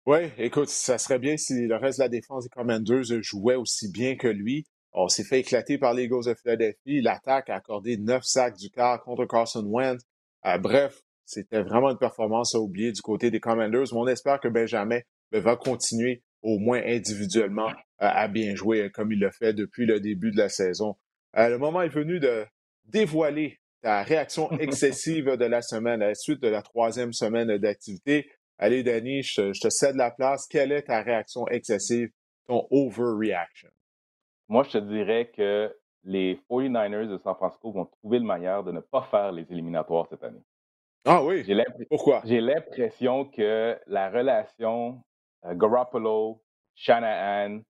[SPEAKER 1] Oui, écoute, ça serait bien si le reste de la défense des Commanders jouait aussi bien que lui. On s'est fait éclater par les Eagles de Philadelphie. L'attaque a accordé neuf sacs du quart contre Carson Wentz. Euh, bref, c'était vraiment une performance à oublier du côté des Commanders. On espère que Benjamin va continuer au moins individuellement euh, à bien jouer comme il l'a fait depuis le début de la saison. Euh, le moment est venu de dévoiler ta réaction excessive de la semaine à la suite de la troisième semaine d'activité. Allez, Danny, je, te cède la place. Quelle est ta réaction excessive, ton overreaction?
[SPEAKER 2] Moi, je te dirais que les 49ers de San Francisco vont trouver le manière de ne pas faire les éliminatoires cette année.
[SPEAKER 1] Ah oui? Pourquoi?
[SPEAKER 2] J'ai l'impression que la relation euh, Garoppolo, Shanahan,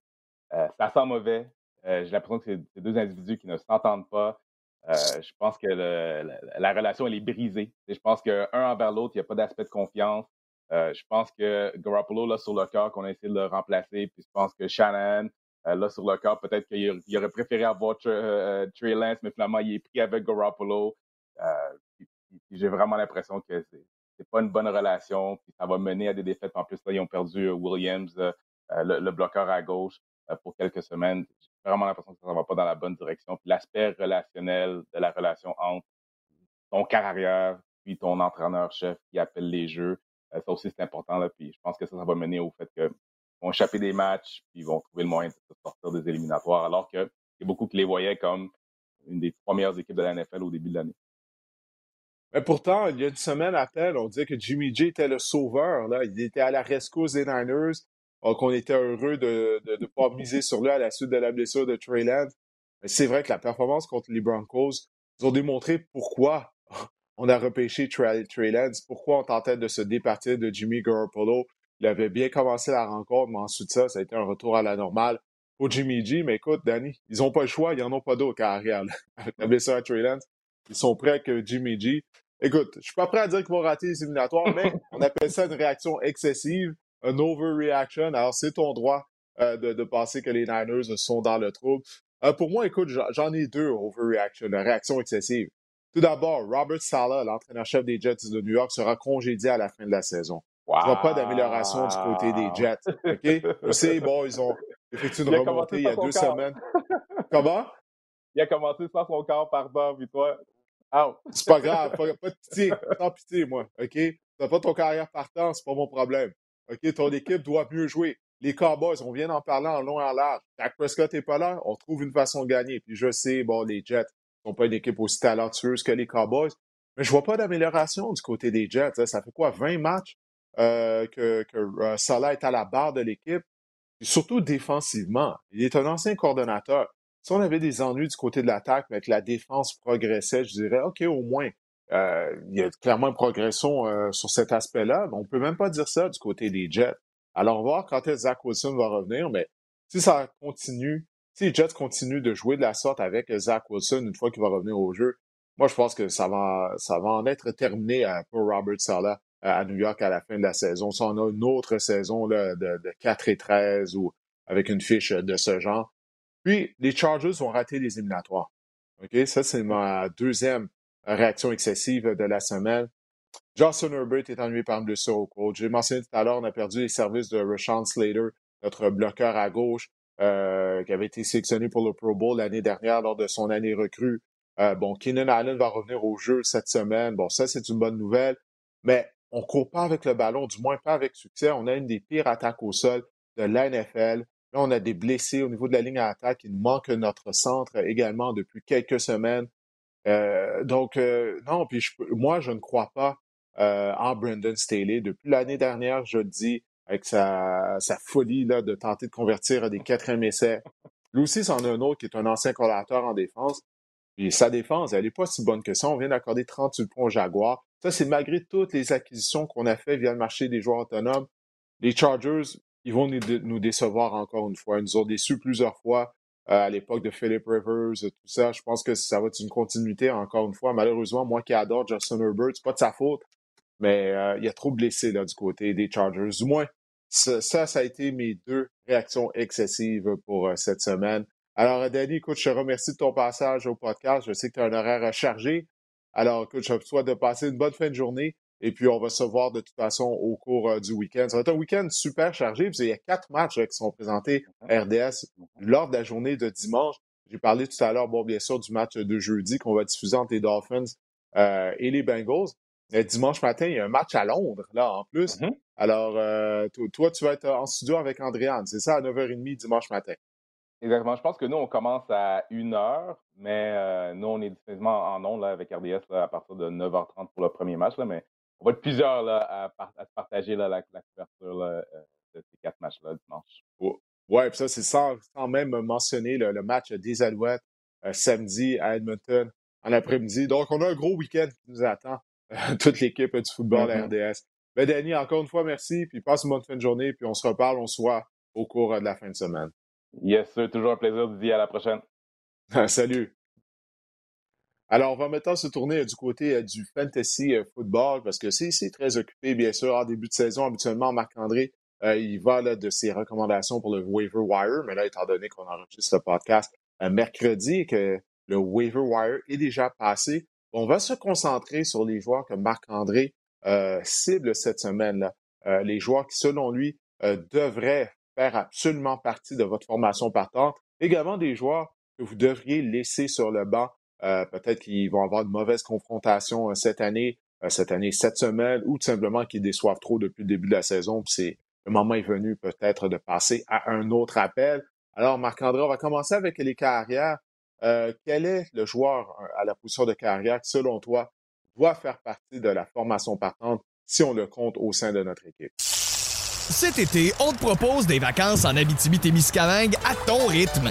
[SPEAKER 2] euh, ça sent mauvais. Euh, j'ai l'impression que c'est deux individus qui ne s'entendent pas. Je pense que la, relation elle est brisée. je pense qu'un envers l'autre, il n'y a pas d'aspect de confiance. je pense que Garoppolo, là, sur le cœur, qu'on a essayé de le remplacer. Puis je pense que Shannon, là, sur le cœur, peut-être qu'il aurait préféré avoir Trey Lance, mais finalement, il est pris avec Garoppolo. J'ai vraiment l'impression que c'est pas une bonne relation, puis ça va mener à des défaites. En plus, là, ils ont perdu euh, Williams, euh, euh, le, bloqueur à gauche, pour quelques semaines. J'ai vraiment l'impression que ça ne va pas dans la bonne direction. L'aspect relationnel de la relation entre ton carrière puis ton entraîneur-chef qui appelle les jeux, ça aussi, c'est important. Là, puis je pense que ça, ça va mener au fait qu'ils vont échapper des matchs, puis ils vont trouver le moyen de sortir des éliminatoires, alors qu'il y a beaucoup qui les voyaient comme une des premières équipes de la NFL au début de l'année.
[SPEAKER 1] Mais pourtant, il y a une semaine à peine, on disait que Jimmy G était le sauveur. Là. Il était à la rescousse des Niners. Donc, on était heureux de ne pas miser sur lui à la suite de la blessure de Trey Lance. Mais c'est vrai que la performance contre les Broncos nous ont démontré pourquoi on a repêché Trey, Lance, pourquoi on tentait de se départir de Jimmy Garoppolo. Il avait bien commencé la rencontre, mais ensuite ça, ça a été un retour à la normale pour Jimmy G. Mais écoute, Danny, ils n'ont pas le choix, ils n'en ont pas d'autre carrière. Avec la blessure à Trey Lance, ils sont prêts que Jimmy G. Écoute, je suis pas prêt à dire qu'ils vont rater les éliminatoires, mais on appelle ça une réaction excessive. Un overreaction. Alors, c'est ton droit euh, de, de penser que les Niners sont dans le trouble. Euh, pour moi, écoute, j'en ai deux overreaction, réaction excessive. Tout d'abord, Robert Sala, l'entraîneur-chef des Jets de New York, sera congédié à la fin de la saison. Il n'y aura pas d'amélioration du côté des Jets. OK? Je sais, bon, ils ont effectué une remontée il y a deux semaines. Comment?
[SPEAKER 2] Il a commencé sans son corps, pardon, puis toi.
[SPEAKER 1] C'est pas grave, pas, pas de pitié. Sans pitié, moi. OK? T'as pas ton carrière partant, c'est pas mon problème. OK? Ton équipe doit mieux jouer. Les Cowboys, on vient d'en parler en long et en large. Dak Prescott n'est pas là, on trouve une façon de gagner. Puis je sais, bon, les Jets sont pas une équipe aussi talentueuse que les Cowboys, mais je vois pas d'amélioration du côté des Jets. Hein. Ça fait quoi, 20 matchs euh, que, que euh, Salah est à la barre de l'équipe? Surtout défensivement. Il est un ancien coordonnateur. Si on avait des ennuis du côté de l'attaque, mais que la défense progressait, je dirais, OK, au moins, euh, il y a clairement une progression euh, sur cet aspect-là, on peut même pas dire ça du côté des Jets. Alors, on va voir quand est Zach Wilson va revenir, mais si ça continue, si les Jets continuent de jouer de la sorte avec Zach Wilson une fois qu'il va revenir au jeu, moi, je pense que ça va, ça va en être terminé euh, pour Robert Sala à New York à la fin de la saison. Si on a une autre saison là, de, de 4 et 13 ou avec une fiche de ce genre, puis, les Chargers ont raté les éliminatoires. OK? Ça, c'est ma deuxième réaction excessive de la semaine. Justin Herbert est ennuyé par blessure au coach. J'ai mentionné tout à l'heure, on a perdu les services de Rashawn Slater, notre bloqueur à gauche, euh, qui avait été sélectionné pour le Pro Bowl l'année dernière lors de son année recrue. Euh, bon, Keenan Allen va revenir au jeu cette semaine. Bon, ça, c'est une bonne nouvelle. Mais on court pas avec le ballon, du moins pas avec succès. On a une des pires attaques au sol de l'NFL. Là, on a des blessés au niveau de la ligne à attaque. Il manque notre centre également depuis quelques semaines. Euh, donc, euh, non, puis moi, je ne crois pas euh, en Brandon Staley. Depuis l'année dernière, je le dis, avec sa, sa folie là, de tenter de convertir à des quatrièmes essais. Lui aussi, c'en a un autre qui est un ancien collateur en défense. Puis sa défense, elle n'est pas si bonne que ça. On vient d'accorder 38 points aux Jaguars. Ça, c'est malgré toutes les acquisitions qu'on a faites via le marché des joueurs autonomes. Les Chargers, ils vont nous, décevoir encore une fois. Ils nous ont déçus plusieurs fois à l'époque de Philip Rivers, tout ça. Je pense que ça va être une continuité encore une fois. Malheureusement, moi qui adore Justin Herbert, c'est pas de sa faute, mais euh, il y a trop blessé là du côté des Chargers. Du moins, ça, ça, a été mes deux réactions excessives pour euh, cette semaine. Alors, Danny, écoute, je te remercie de ton passage au podcast. Je sais que tu as un horaire chargé. Alors, écoute, je te souhaite de passer une bonne fin de journée. Et puis, on va se voir de toute façon au cours euh, du week-end. Ça va être un week-end super chargé, qu'il y a quatre matchs qui sont présentés à RDS lors de la journée de dimanche. J'ai parlé tout à l'heure, bon, bien sûr, du match de jeudi qu'on va diffuser entre les Dolphins euh, et les Bengals. dimanche matin, il y a un match à Londres, là, en plus. Mm-hmm. Alors, euh, toi, tu vas être en studio avec Andréane, c'est ça, à 9h30 dimanche matin.
[SPEAKER 2] Exactement. Je pense que nous, on commence à 1h, mais nous, on est définitivement en ondes avec RDS à partir de 9h30 pour le premier match. Là, mais on va être plusieurs là, à, partager là, la, couverture euh, de ces quatre matchs-là dimanche.
[SPEAKER 1] Oui, puis ça, c'est sans, même mentionner le, match des Alouettes euh, samedi à Edmonton en après-midi. Donc, on a un gros week-end qui nous attend, toute l'équipe du football à mm-hmm. RDS. Ben, Danny, encore une fois, merci, puis passe une bonne fin de journée, puis on se reparle, on se voit au cours de la fin de semaine.
[SPEAKER 2] Yes, sir, toujours un plaisir de dire à la prochaine.
[SPEAKER 1] Salut. Alors, on va maintenant se tourner euh, du côté euh, du fantasy euh, football parce que c'est très occupé, bien sûr. En début de saison, habituellement, Marc-André, il va là, de ses recommandations pour le waiver wire. Mais là, étant donné qu'on enregistre le podcast mercredi et que le waiver wire est déjà passé, on va se concentrer sur les joueurs que Marc-André cible cette semaine-là. les joueurs qui, selon lui, devraient faire absolument partie de votre formation partante. Également des joueurs que vous devriez laisser sur le banc peut-être qu'ils vont avoir de mauvaises confrontations euh, cette année, euh, cette année, cette semaine, ou tout simplement qu'ils déçoivent trop depuis le début de la saison. C'est le moment est venu peut-être de passer à un autre appel. Alors, Marc-André, on va commencer avec les carrières. quel est le joueur à la position de carrière qui, selon toi, doit faire partie de la formation partante si on le compte au sein de notre équipe?
[SPEAKER 3] Cet été, on te propose des vacances en Abitibi-Témiscamingue à ton rythme.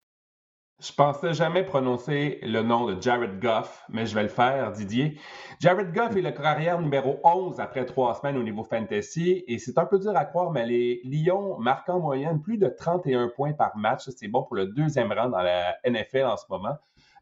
[SPEAKER 4] Je pensais jamais prononcer le nom de Jared Goff, mais je vais le faire, Didier. Jared Goff est le carrière numéro 11 après trois semaines au niveau fantasy, et c'est un peu dur à croire, mais les Lions marquent en moyenne plus de 31 points par match. C'est bon pour le deuxième rang dans la NFL en ce moment.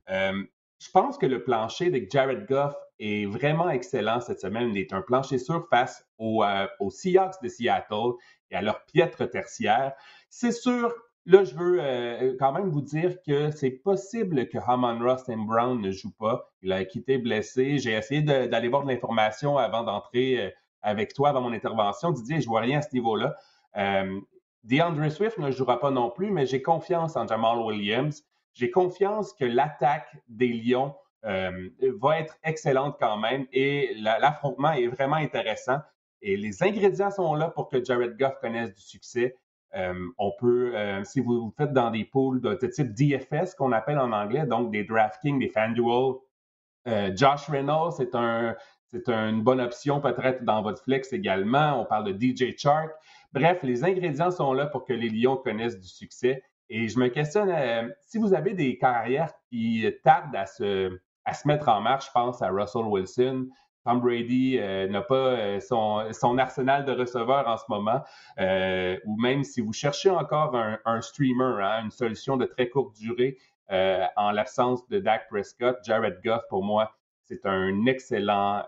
[SPEAKER 4] Euh, je pense que le plancher de Jared Goff est vraiment excellent cette semaine. Il est un plancher sûr face aux, euh, aux Seahawks de Seattle et à leur piètre tertiaire. C'est sûr Là, je veux euh, quand même vous dire que c'est possible que Hamon Ross Brown ne joue pas. Il a quitté blessé. J'ai essayé d'aller voir de l'information avant d'entrer euh, avec toi, avant mon intervention. Didier, je vois rien à ce niveau-là. Euh, DeAndre Swift ne jouera pas non plus, mais j'ai confiance en Jamal Williams. J'ai confiance que l'attaque des Lions va être excellente quand même et l'affrontement est vraiment intéressant. Et les ingrédients sont là pour que Jared Goff connaisse du succès. Euh, on peut, euh, si vous, faites dans des pools de, type DFS qu'on appelle en anglais, donc des DraftKings, des FanDuel, euh, Josh Reynolds, c'est un, c'est une bonne option peut-être dans votre flex également. On parle de DJ Chark. Bref, les ingrédients sont là pour que les Lions connaissent du succès. Et je me questionne, si vous avez des carrières qui tardent à se, à se mettre en marche, je pense à Russell Wilson, Tom Brady euh, n'a pas euh, son, arsenal de receveurs en ce moment, euh, ou même si vous cherchez encore un, streamer, hein, une solution de très courte durée en l'absence de Dak Prescott, Jared Goff, pour moi, c'est un excellent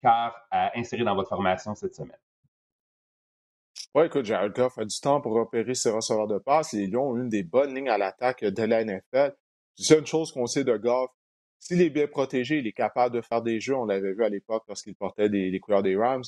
[SPEAKER 4] quart à insérer dans votre formation cette semaine.
[SPEAKER 1] Oui, écoute, Jared Goff a du temps pour opérer ses receveurs de passe et ils ont une des bonnes lignes à l'attaque de la NFL. C'est une chose qu'on sait de Goff, s'il est bien protégé, il est capable de faire des jeux. On l'avait vu à l'époque lorsqu'il portait les couleurs des Rams.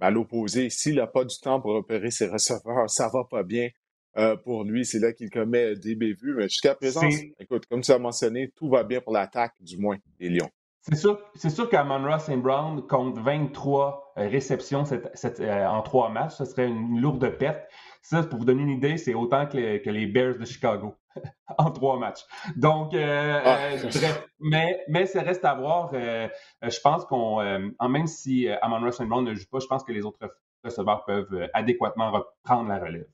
[SPEAKER 1] Mais à l'opposé, s'il n'a pas du temps pour opérer ses receveurs, ça va pas bien euh, pour lui. C'est là qu'il commet des bévues. Mais jusqu'à présent, écoute, comme tu as mentionné, tout va bien pour l'attaque, du moins, des Lions.
[SPEAKER 4] C'est sûr, c'est sûr qu'Amon St. Brown compte 23 euh, réceptions euh, en trois matchs. Ce serait une lourde perte. Ça, pour vous donner une idée, c'est autant que les, Bears de Chicago en trois matchs. Donc, euh, ah. bref, mais, mais ça reste à voir. je pense qu'on, même si Amon St. Brown ne joue pas, je pense que les autres receveurs peuvent adéquatement reprendre la relève.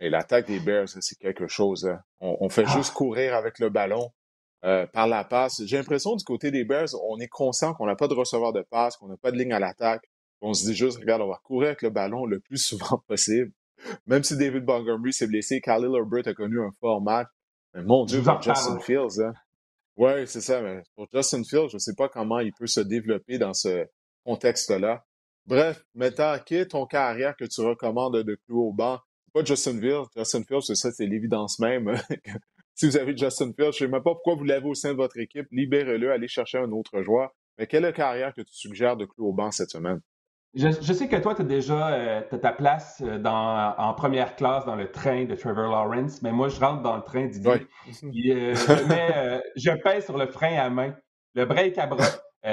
[SPEAKER 1] Et l'attaque des Bears, c'est quelque chose. Hein. On, fait ah. juste courir avec le ballon. Euh, par la passe. J'ai l'impression du côté des Bears, on est conscient qu'on n'a pas de receveur de passe, qu'on n'a pas de ligne à l'attaque. On se dit juste, regarde, on va courir avec le ballon le plus souvent possible. Même si David Montgomery s'est blessé, Khalil Herbert a connu un fort match. Mais mon Dieu, pour Justin Fields, hein. Oui, c'est ça. Mais pour Justin Fields, je ne sais pas comment il peut se développer dans ce contexte-là. Bref, maintenant, qui est ton carrière que tu recommandes de clouer au banc? Pas Justin Fields. Justin Fields, c'est ça, c'est l'évidence même. si vous avez Justin Fields, je ne sais même pas pourquoi vous l'avez au sein de votre équipe, libérez-le, allez chercher un autre joueur. Mais quelle carrière que tu suggères de clou au banc cette semaine?
[SPEAKER 4] Je, sais que toi, tu as déjà euh, ta place euh, dans, en première classe dans le train de Trevor Lawrence, mais moi, je rentre dans le train d'idée. Euh, je, pèse sur le frein à main, le break à bras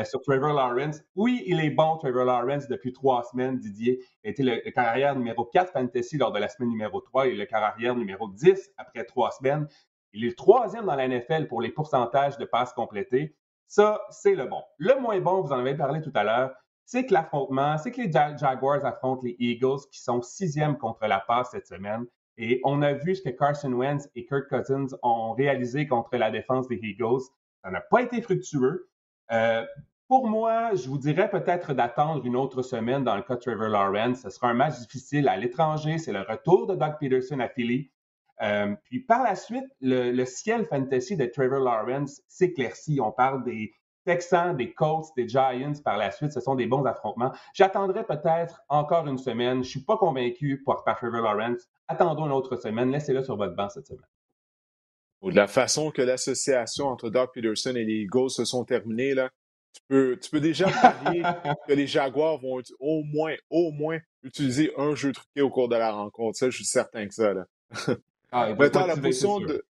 [SPEAKER 4] sur Trevor Lawrence. Oui, il est bon, Trevor Lawrence, depuis trois semaines, Didier. Il a été le, carrière numéro 4 fantasy lors de la semaine numéro 3 et le carrière numéro 10 après trois semaines. Il est le troisième dans la NFL pour les pourcentages de passes complétées. Ça, c'est le bon. Le moins bon, vous en avez parlé tout à l'heure, c'est que l'affrontement, c'est que les Jaguars affrontent les Eagles qui sont sixième contre la passe cette semaine. Et on a vu ce que Carson Wentz et Kirk Cousins ont réalisé contre la défense des Eagles. Ça n'a pas été fructueux. Euh, pour moi, je vous dirais peut-être d'attendre une autre semaine dans le cas de Trevor Lawrence. Ce sera un match difficile à l'étranger. C'est le retour de Doug Peterson à Philly. Euh, puis par la suite, le, ciel fantasy de Trevor Lawrence s'éclaircit. On parle des Texans, des Colts, des Giants par la suite. Ce sont des bons affrontements. J'attendrai peut-être encore une semaine. Je ne suis pas convaincu par, Trevor Lawrence. Attendons une autre semaine. Laissez-le sur votre banc cette semaine.
[SPEAKER 1] de la façon que l'association entre Doug Peterson et les Eagles se sont terminées, là, tu peux, tu peux déjà parier que les Jaguars vont au moins, au moins utiliser un jeu truqué au cours de la rencontre. Ça, je suis certain que ça. Là. Ah, la position de.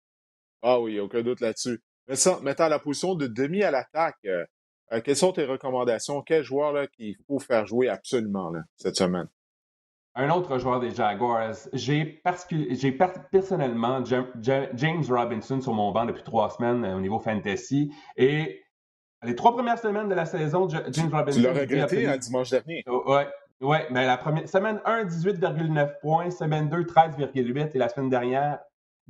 [SPEAKER 1] Ah oui, aucun doute là-dessus. Mettant la position de demi à l'attaque, euh, euh, quelles sont tes recommandations? Quel joueur là, qu'il faut faire jouer absolument là, cette semaine?
[SPEAKER 4] Un autre joueur des Jaguars. J'ai personnellement James Robinson sur mon banc depuis trois semaines euh, au niveau fantasy. Et les trois premières semaines de la saison, James Robinson.
[SPEAKER 1] Tu l'as regretté un dimanche dernier.
[SPEAKER 4] Oh, ouais, oui, mais la première semaine 1, 18,9 points, semaine 2, 13,8 et la semaine dernière,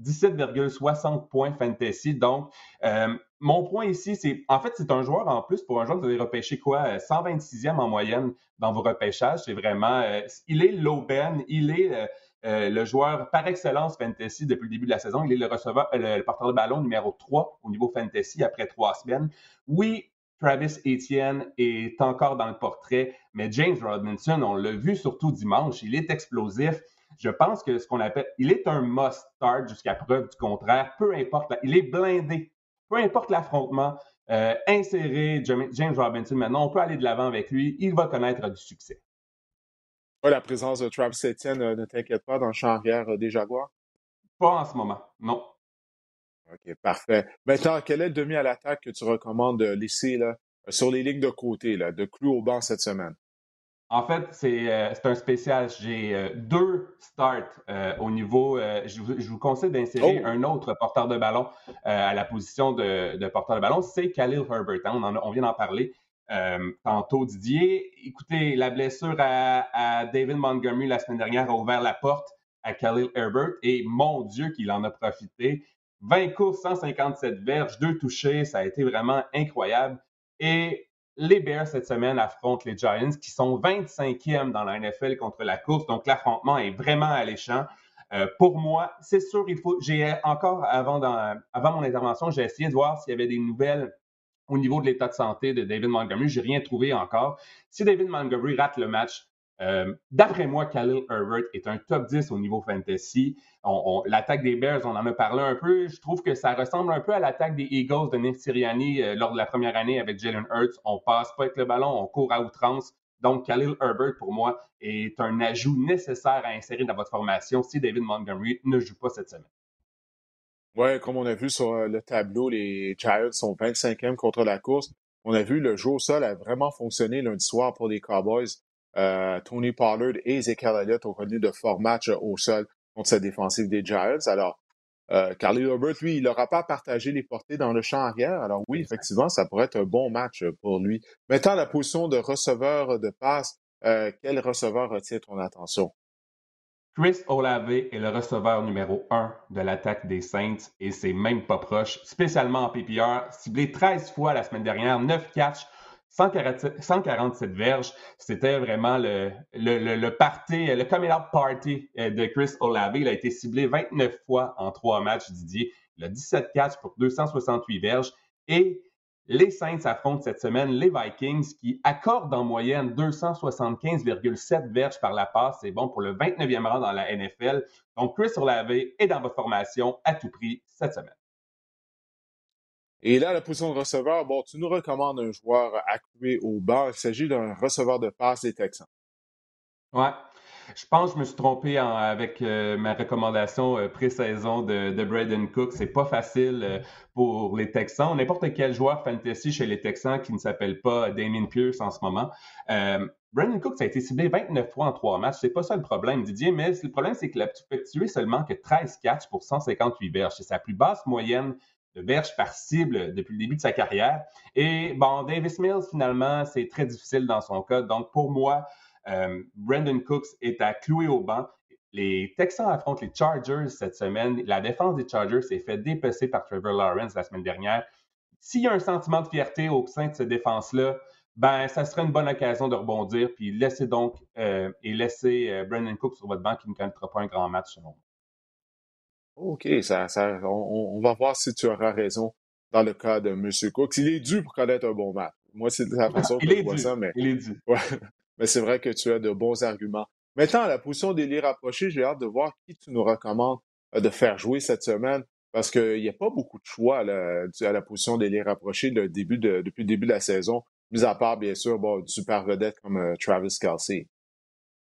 [SPEAKER 4] 17,60 points fantasy. Donc, euh, mon point ici, c'est en fait, c'est un joueur en plus pour un joueur que vous avez repêché quoi 126e en moyenne dans vos repêchages. C'est vraiment, il est l'aubaine, il est le joueur par excellence fantasy depuis le début de la saison. Il est le receveur, le, porteur de ballon numéro 3 au niveau fantasy après trois semaines. Oui, Travis Etienne est encore dans le portrait, mais James Rodmanson, on l'a vu surtout dimanche, il est explosif. Je pense que ce qu'on appelle, il est un must-start jusqu'à preuve du contraire, peu importe, il est blindé, peu importe l'affrontement, euh, inséré James Robinson maintenant, on peut aller de l'avant avec lui, il va connaître du succès.
[SPEAKER 1] la présence de Travis Etienne, euh, ne t'inquiète pas, dans le champ arrière euh, des Jaguars?
[SPEAKER 4] Pas en ce moment, non.
[SPEAKER 1] OK, parfait. Maintenant, quel est le demi à l'attaque que tu recommandes de laisser là, sur les lignes de côté, là, de clou au banc cette semaine?
[SPEAKER 4] En fait, c'est euh, un spécial. J'ai euh, deux starts euh, au niveau. Je vous, conseille d'insérer oh! un autre porteur de ballon à la position de, porteur de ballon. C'est Khalil Herbert. Hein. On, on, vient d'en parler tantôt, Didier. Écoutez, la blessure à, à, David Montgomery la semaine dernière a ouvert la porte à Khalil Herbert et mon Dieu qu'il en a profité. 20 courses, 157 verges, deux touchés, ça a été vraiment incroyable. Et les Bears cette semaine affrontent les Giants qui sont 25e dans la NFL contre la course. Donc l'affrontement est vraiment alléchant. Euh, pour moi, c'est sûr, il faut. J'ai encore avant, avant mon intervention, j'ai essayé de voir s'il y avait des nouvelles au niveau de l'état de santé de David Montgomery. J'ai rien trouvé encore. Si David Montgomery rate le match, euh, d'après moi, Khalil Herbert est un top 10 au niveau fantasy. L'attaque des Bears, on en a parlé un peu. Je trouve que ça ressemble un peu à l'attaque des Eagles de Nick Sirianni euh, lors de la première année avec Jalen Hurts. On passe pas avec le ballon, on court à outrance. Donc, Khalil Herbert, pour moi, est un ajout nécessaire à insérer dans votre formation si David Montgomery ne joue pas cette semaine.
[SPEAKER 1] Oui, comme on a vu sur euh, le tableau, les Giants sont 25e contre la course. On a vu le jeu au sol a vraiment fonctionné lundi soir pour les Cowboys. Euh, Tony Pollard et Ezekiel Elliott ont connu de forts matchs au sol contre sa défensive des Giants. Alors, euh, Carly Herbert, lui, il n'aura pas partagé les portées dans le champ arrière. Alors oui, effectivement, ça pourrait être un bon match pour lui. Maintenant, la position de receveur de passe, euh, quel receveur retient ton attention?
[SPEAKER 4] Chris Olave est le receveur numéro un de l'attaque des Saints et c'est même pas proche, spécialement en PPR. Ciblé 13 fois la semaine dernière, 9 catchs, 147, verges, c'était vraiment le, le, le, party, le coming up party euh, de Chris Olave. Il a été ciblé 29 fois en trois matchs, Didier. Il a 17 catchs pour 268 verges. Et les Saints affrontent cette semaine les Vikings qui accordent en moyenne 275,7 verges par la passe. C'est bon pour le 29e rang dans la NFL. Donc, Chris Olave est dans votre formation à tout prix cette semaine.
[SPEAKER 1] Et là, la position de receveur, bon, tu nous recommandes un joueur accoué au banc. Il s'agit d'un receveur de passe des Texans.
[SPEAKER 4] Ouais. Je pense que je me suis trompé avec euh, ma recommandation euh, pré-saison de, de, Braden Cook. C'est pas facile euh, pour les Texans. N'importe quel joueur fantasy chez les Texans qui ne s'appelle pas Damien Pierce en ce moment. Brandon Cook, ça a été ciblé 29 fois en trois matchs. C'est pas ça le problème, Didier, mais le problème, c'est que tu peux tuer seulement que 13 catchs pour 158 verges. C'est sa plus basse moyenne de verge par cible depuis le début de sa carrière. Et bon, Davis Mills, finalement, c'est très difficile dans son cas. Donc, pour moi, euh, Brandon Cooks est à clouer au banc. Les Texans affrontent les Chargers cette semaine. La défense des Chargers s'est fait dépecer par Trevor Lawrence la semaine dernière. S'il y a un sentiment de fierté au sein de cette défense-là, ben, ça serait une bonne occasion de rebondir. Puis laissez donc euh, et laissez euh, Brandon Cooks sur votre banc qui ne connaîtra pas un grand match selon moi.
[SPEAKER 1] OK, ça, ça, on, va voir si tu auras raison dans le cas de M. Cook. Il est dû pour connaître un bon match. Moi, c'est la façon que je vois ça, mais.
[SPEAKER 4] Il est dû.
[SPEAKER 1] mais c'est vrai que tu as de bons arguments. Maintenant, à la position des rapprochés, j'ai hâte de voir qui tu nous recommandes euh, de faire jouer cette semaine. Parce qu'il n'y a pas beaucoup de choix là, à la position des rapprochés le début de, depuis le début de la saison, mis à part, bien sûr, bon, une super vedette comme euh, Travis Kelsey.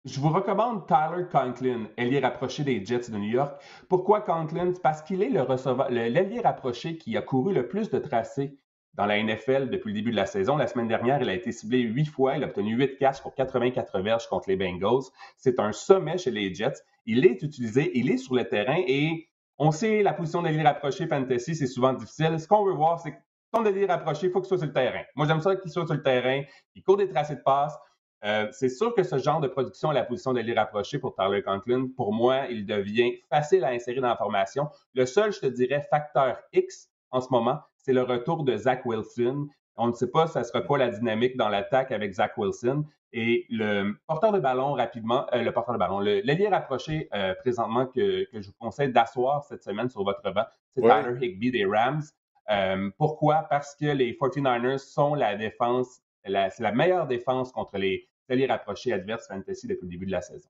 [SPEAKER 4] Je vous recommande Tyler Conklin, ailier rapproché des Jets de New York. Pourquoi Conklin? Parce qu'il est le l'ailier rapproché qui a couru le plus de tracés dans la NFL depuis le début de la saison. La semaine dernière, il a été ciblé huit fois. Il a obtenu huit catches pour 84 verges contre les Bengals. C'est un sommet chez les Jets. Il est utilisé, il est sur le terrain et on sait la position d'ailier rapproché fantasy, c'est souvent difficile. Ce qu'on veut voir, c'est que ton ailier rapproché, il faut qu'il soit sur le terrain. Moi, j'aime ça qu'il soit sur le terrain, qu'il court des tracés de passe. Euh, c'est sûr que ce genre de production la position de l'y rapprocher pour Tyler Conklin, pour moi, il devient facile à insérer dans la formation. Le seul, je te dirais, facteur X en ce moment, c'est le retour de Zach Wilson. On ne sait pas, ça sera quoi la dynamique dans l'attaque avec Zach Wilson. Et le porteur de ballon, rapidement, euh, le porteur de ballon, l'allié rapproché euh, présentement que, je vous conseille d'asseoir cette semaine sur votre banc, c'est Tyler Higby des Rams. Euh, pourquoi? Parce que les 49ers sont la défense, c'est la meilleure défense contre les alliés rapprochés adverses fantasy depuis le début de la saison.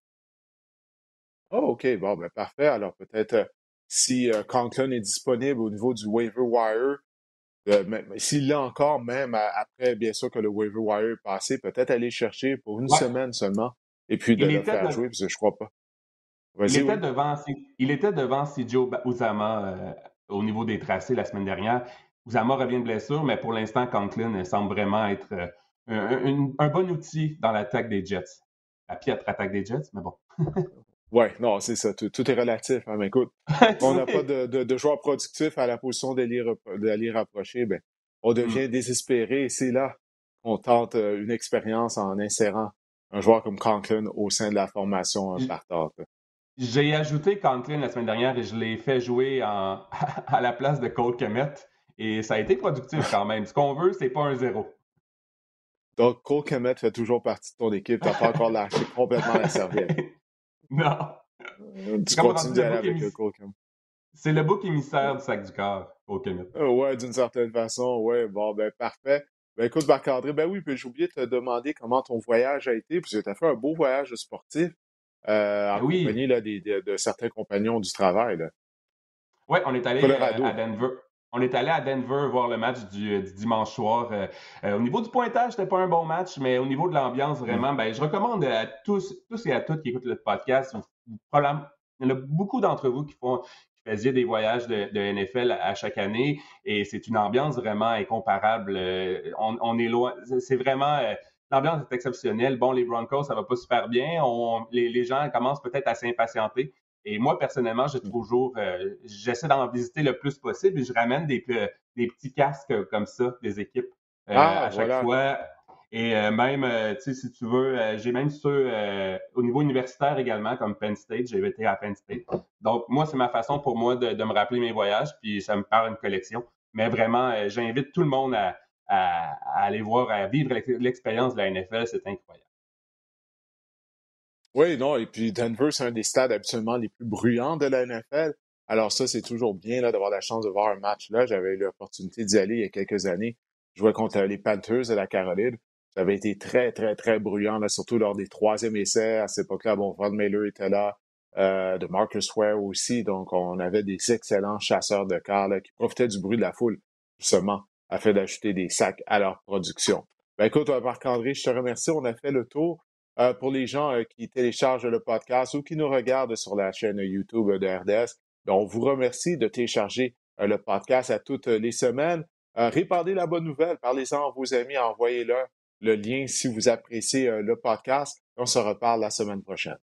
[SPEAKER 1] Oh, OK. Bon, ben parfait. Alors peut-être si Conklin est disponible au niveau du waiver wire, euh, s'il l'a encore, même après, bien sûr, que le waiver wire est passé, peut-être aller chercher pour une semaine seulement et puis de le faire jouer, parce que je crois pas.
[SPEAKER 4] Il était, devant, il était devant Uzama euh, au niveau des tracés la semaine dernière. Uzama revient de blessure, mais pour l'instant, Conklin semble vraiment être euh, un, un, bon outil dans l'attaque des Jets. La piètre attaque des Jets, mais bon.
[SPEAKER 1] Oui, non, c'est ça. Tout, est relatif. Hein, mais écoute, on n'a pas de, de, de, joueur productif à la position d'aller rapprocher, ben, on mm. devient désespéré. Et c'est là qu'on tente euh, une expérience en insérant un joueur comme Conklin au sein de la formation partante.
[SPEAKER 4] J'ai ajouté Conklin la semaine dernière et je l'ai fait jouer en, à la place de Cole Kemet. Et ça a été productif quand même. Ce qu'on veut, c'est pas un zéro.
[SPEAKER 1] Donc, Cole Kemet fait toujours partie de ton équipe. Tu n'as pas encore lâché complètement la serviette.
[SPEAKER 4] Non.
[SPEAKER 1] Euh, tu continues d'aller avec le
[SPEAKER 4] C'est le bouc émissaire du sac du corps, au Kemet.
[SPEAKER 1] Euh, ouais, d'une certaine façon. Ouais, bon, ben, parfait. Ben, écoute, Marc-André, ben oui, puis j'ai oublié de te demander comment ton voyage a été, puis tu as fait un beau voyage sportif euh, en compagnie là, de, certains compagnons du travail.
[SPEAKER 4] Oui, on est allé à Denver. On est allé à Denver voir le match du, euh, dimanche soir. Euh, euh, au niveau du pointage, c'était pas un bon match, mais au niveau de l'ambiance, mm. vraiment, ben, je recommande à tous, tous et à toutes qui écoutent le podcast. Il y en a beaucoup d'entre vous qui font qui faisaient des voyages de, NFL à, chaque année et c'est une ambiance vraiment incomparable. On, est loin. C'est vraiment. L'ambiance est exceptionnelle. Bon, les Broncos, ça va pas super bien. les, les gens commencent peut-être à s'impatienter. Et moi, personnellement, j'ai mmh. toujours, euh, j'essaie d'en visiter le plus possible et je ramène des, des petits casques comme ça des équipes euh, ah, à chaque fois. Et euh, même, tu sais, si tu veux, j'ai même ceux au niveau universitaire également, comme Penn State. J'ai été à Penn State. Donc, moi, c'est ma façon pour moi de, me rappeler mes voyages, puis ça me part une collection. Mais vraiment, j'invite tout le monde à, à aller voir, à vivre l'expérience de la NFL. C'est incroyable.
[SPEAKER 1] Oui, non, et puis Denver, c'est un des stades absolument les plus bruyants de la NFL. Alors ça, c'est toujours bien là, d'avoir la chance de voir un match là. J'avais eu l'opportunité d'y aller il y a quelques années. Je jouais contre les Panthers de la Caroline. Ça avait été très, très, très bruyant, là, surtout lors des troisième essais. À cette époque-là, bon, Von Miller était là, euh, de Marcus Ware aussi. Donc, on avait des excellents chasseurs de cars là, qui profitaient du bruit de la foule, justement, afin d'ajouter des sacs à leur production. Ben, écoute, Marc-André, je te remercie. On a fait le tour. Euh, pour les gens euh, qui téléchargent le podcast ou qui nous regardent sur la chaîne YouTube de RDS, ben, on vous remercie de télécharger euh, le podcast à toutes les semaines. répandez la bonne nouvelle, parlez-en à vos amis, envoyez-leur le lien si vous appréciez le podcast. On se reparle la semaine prochaine.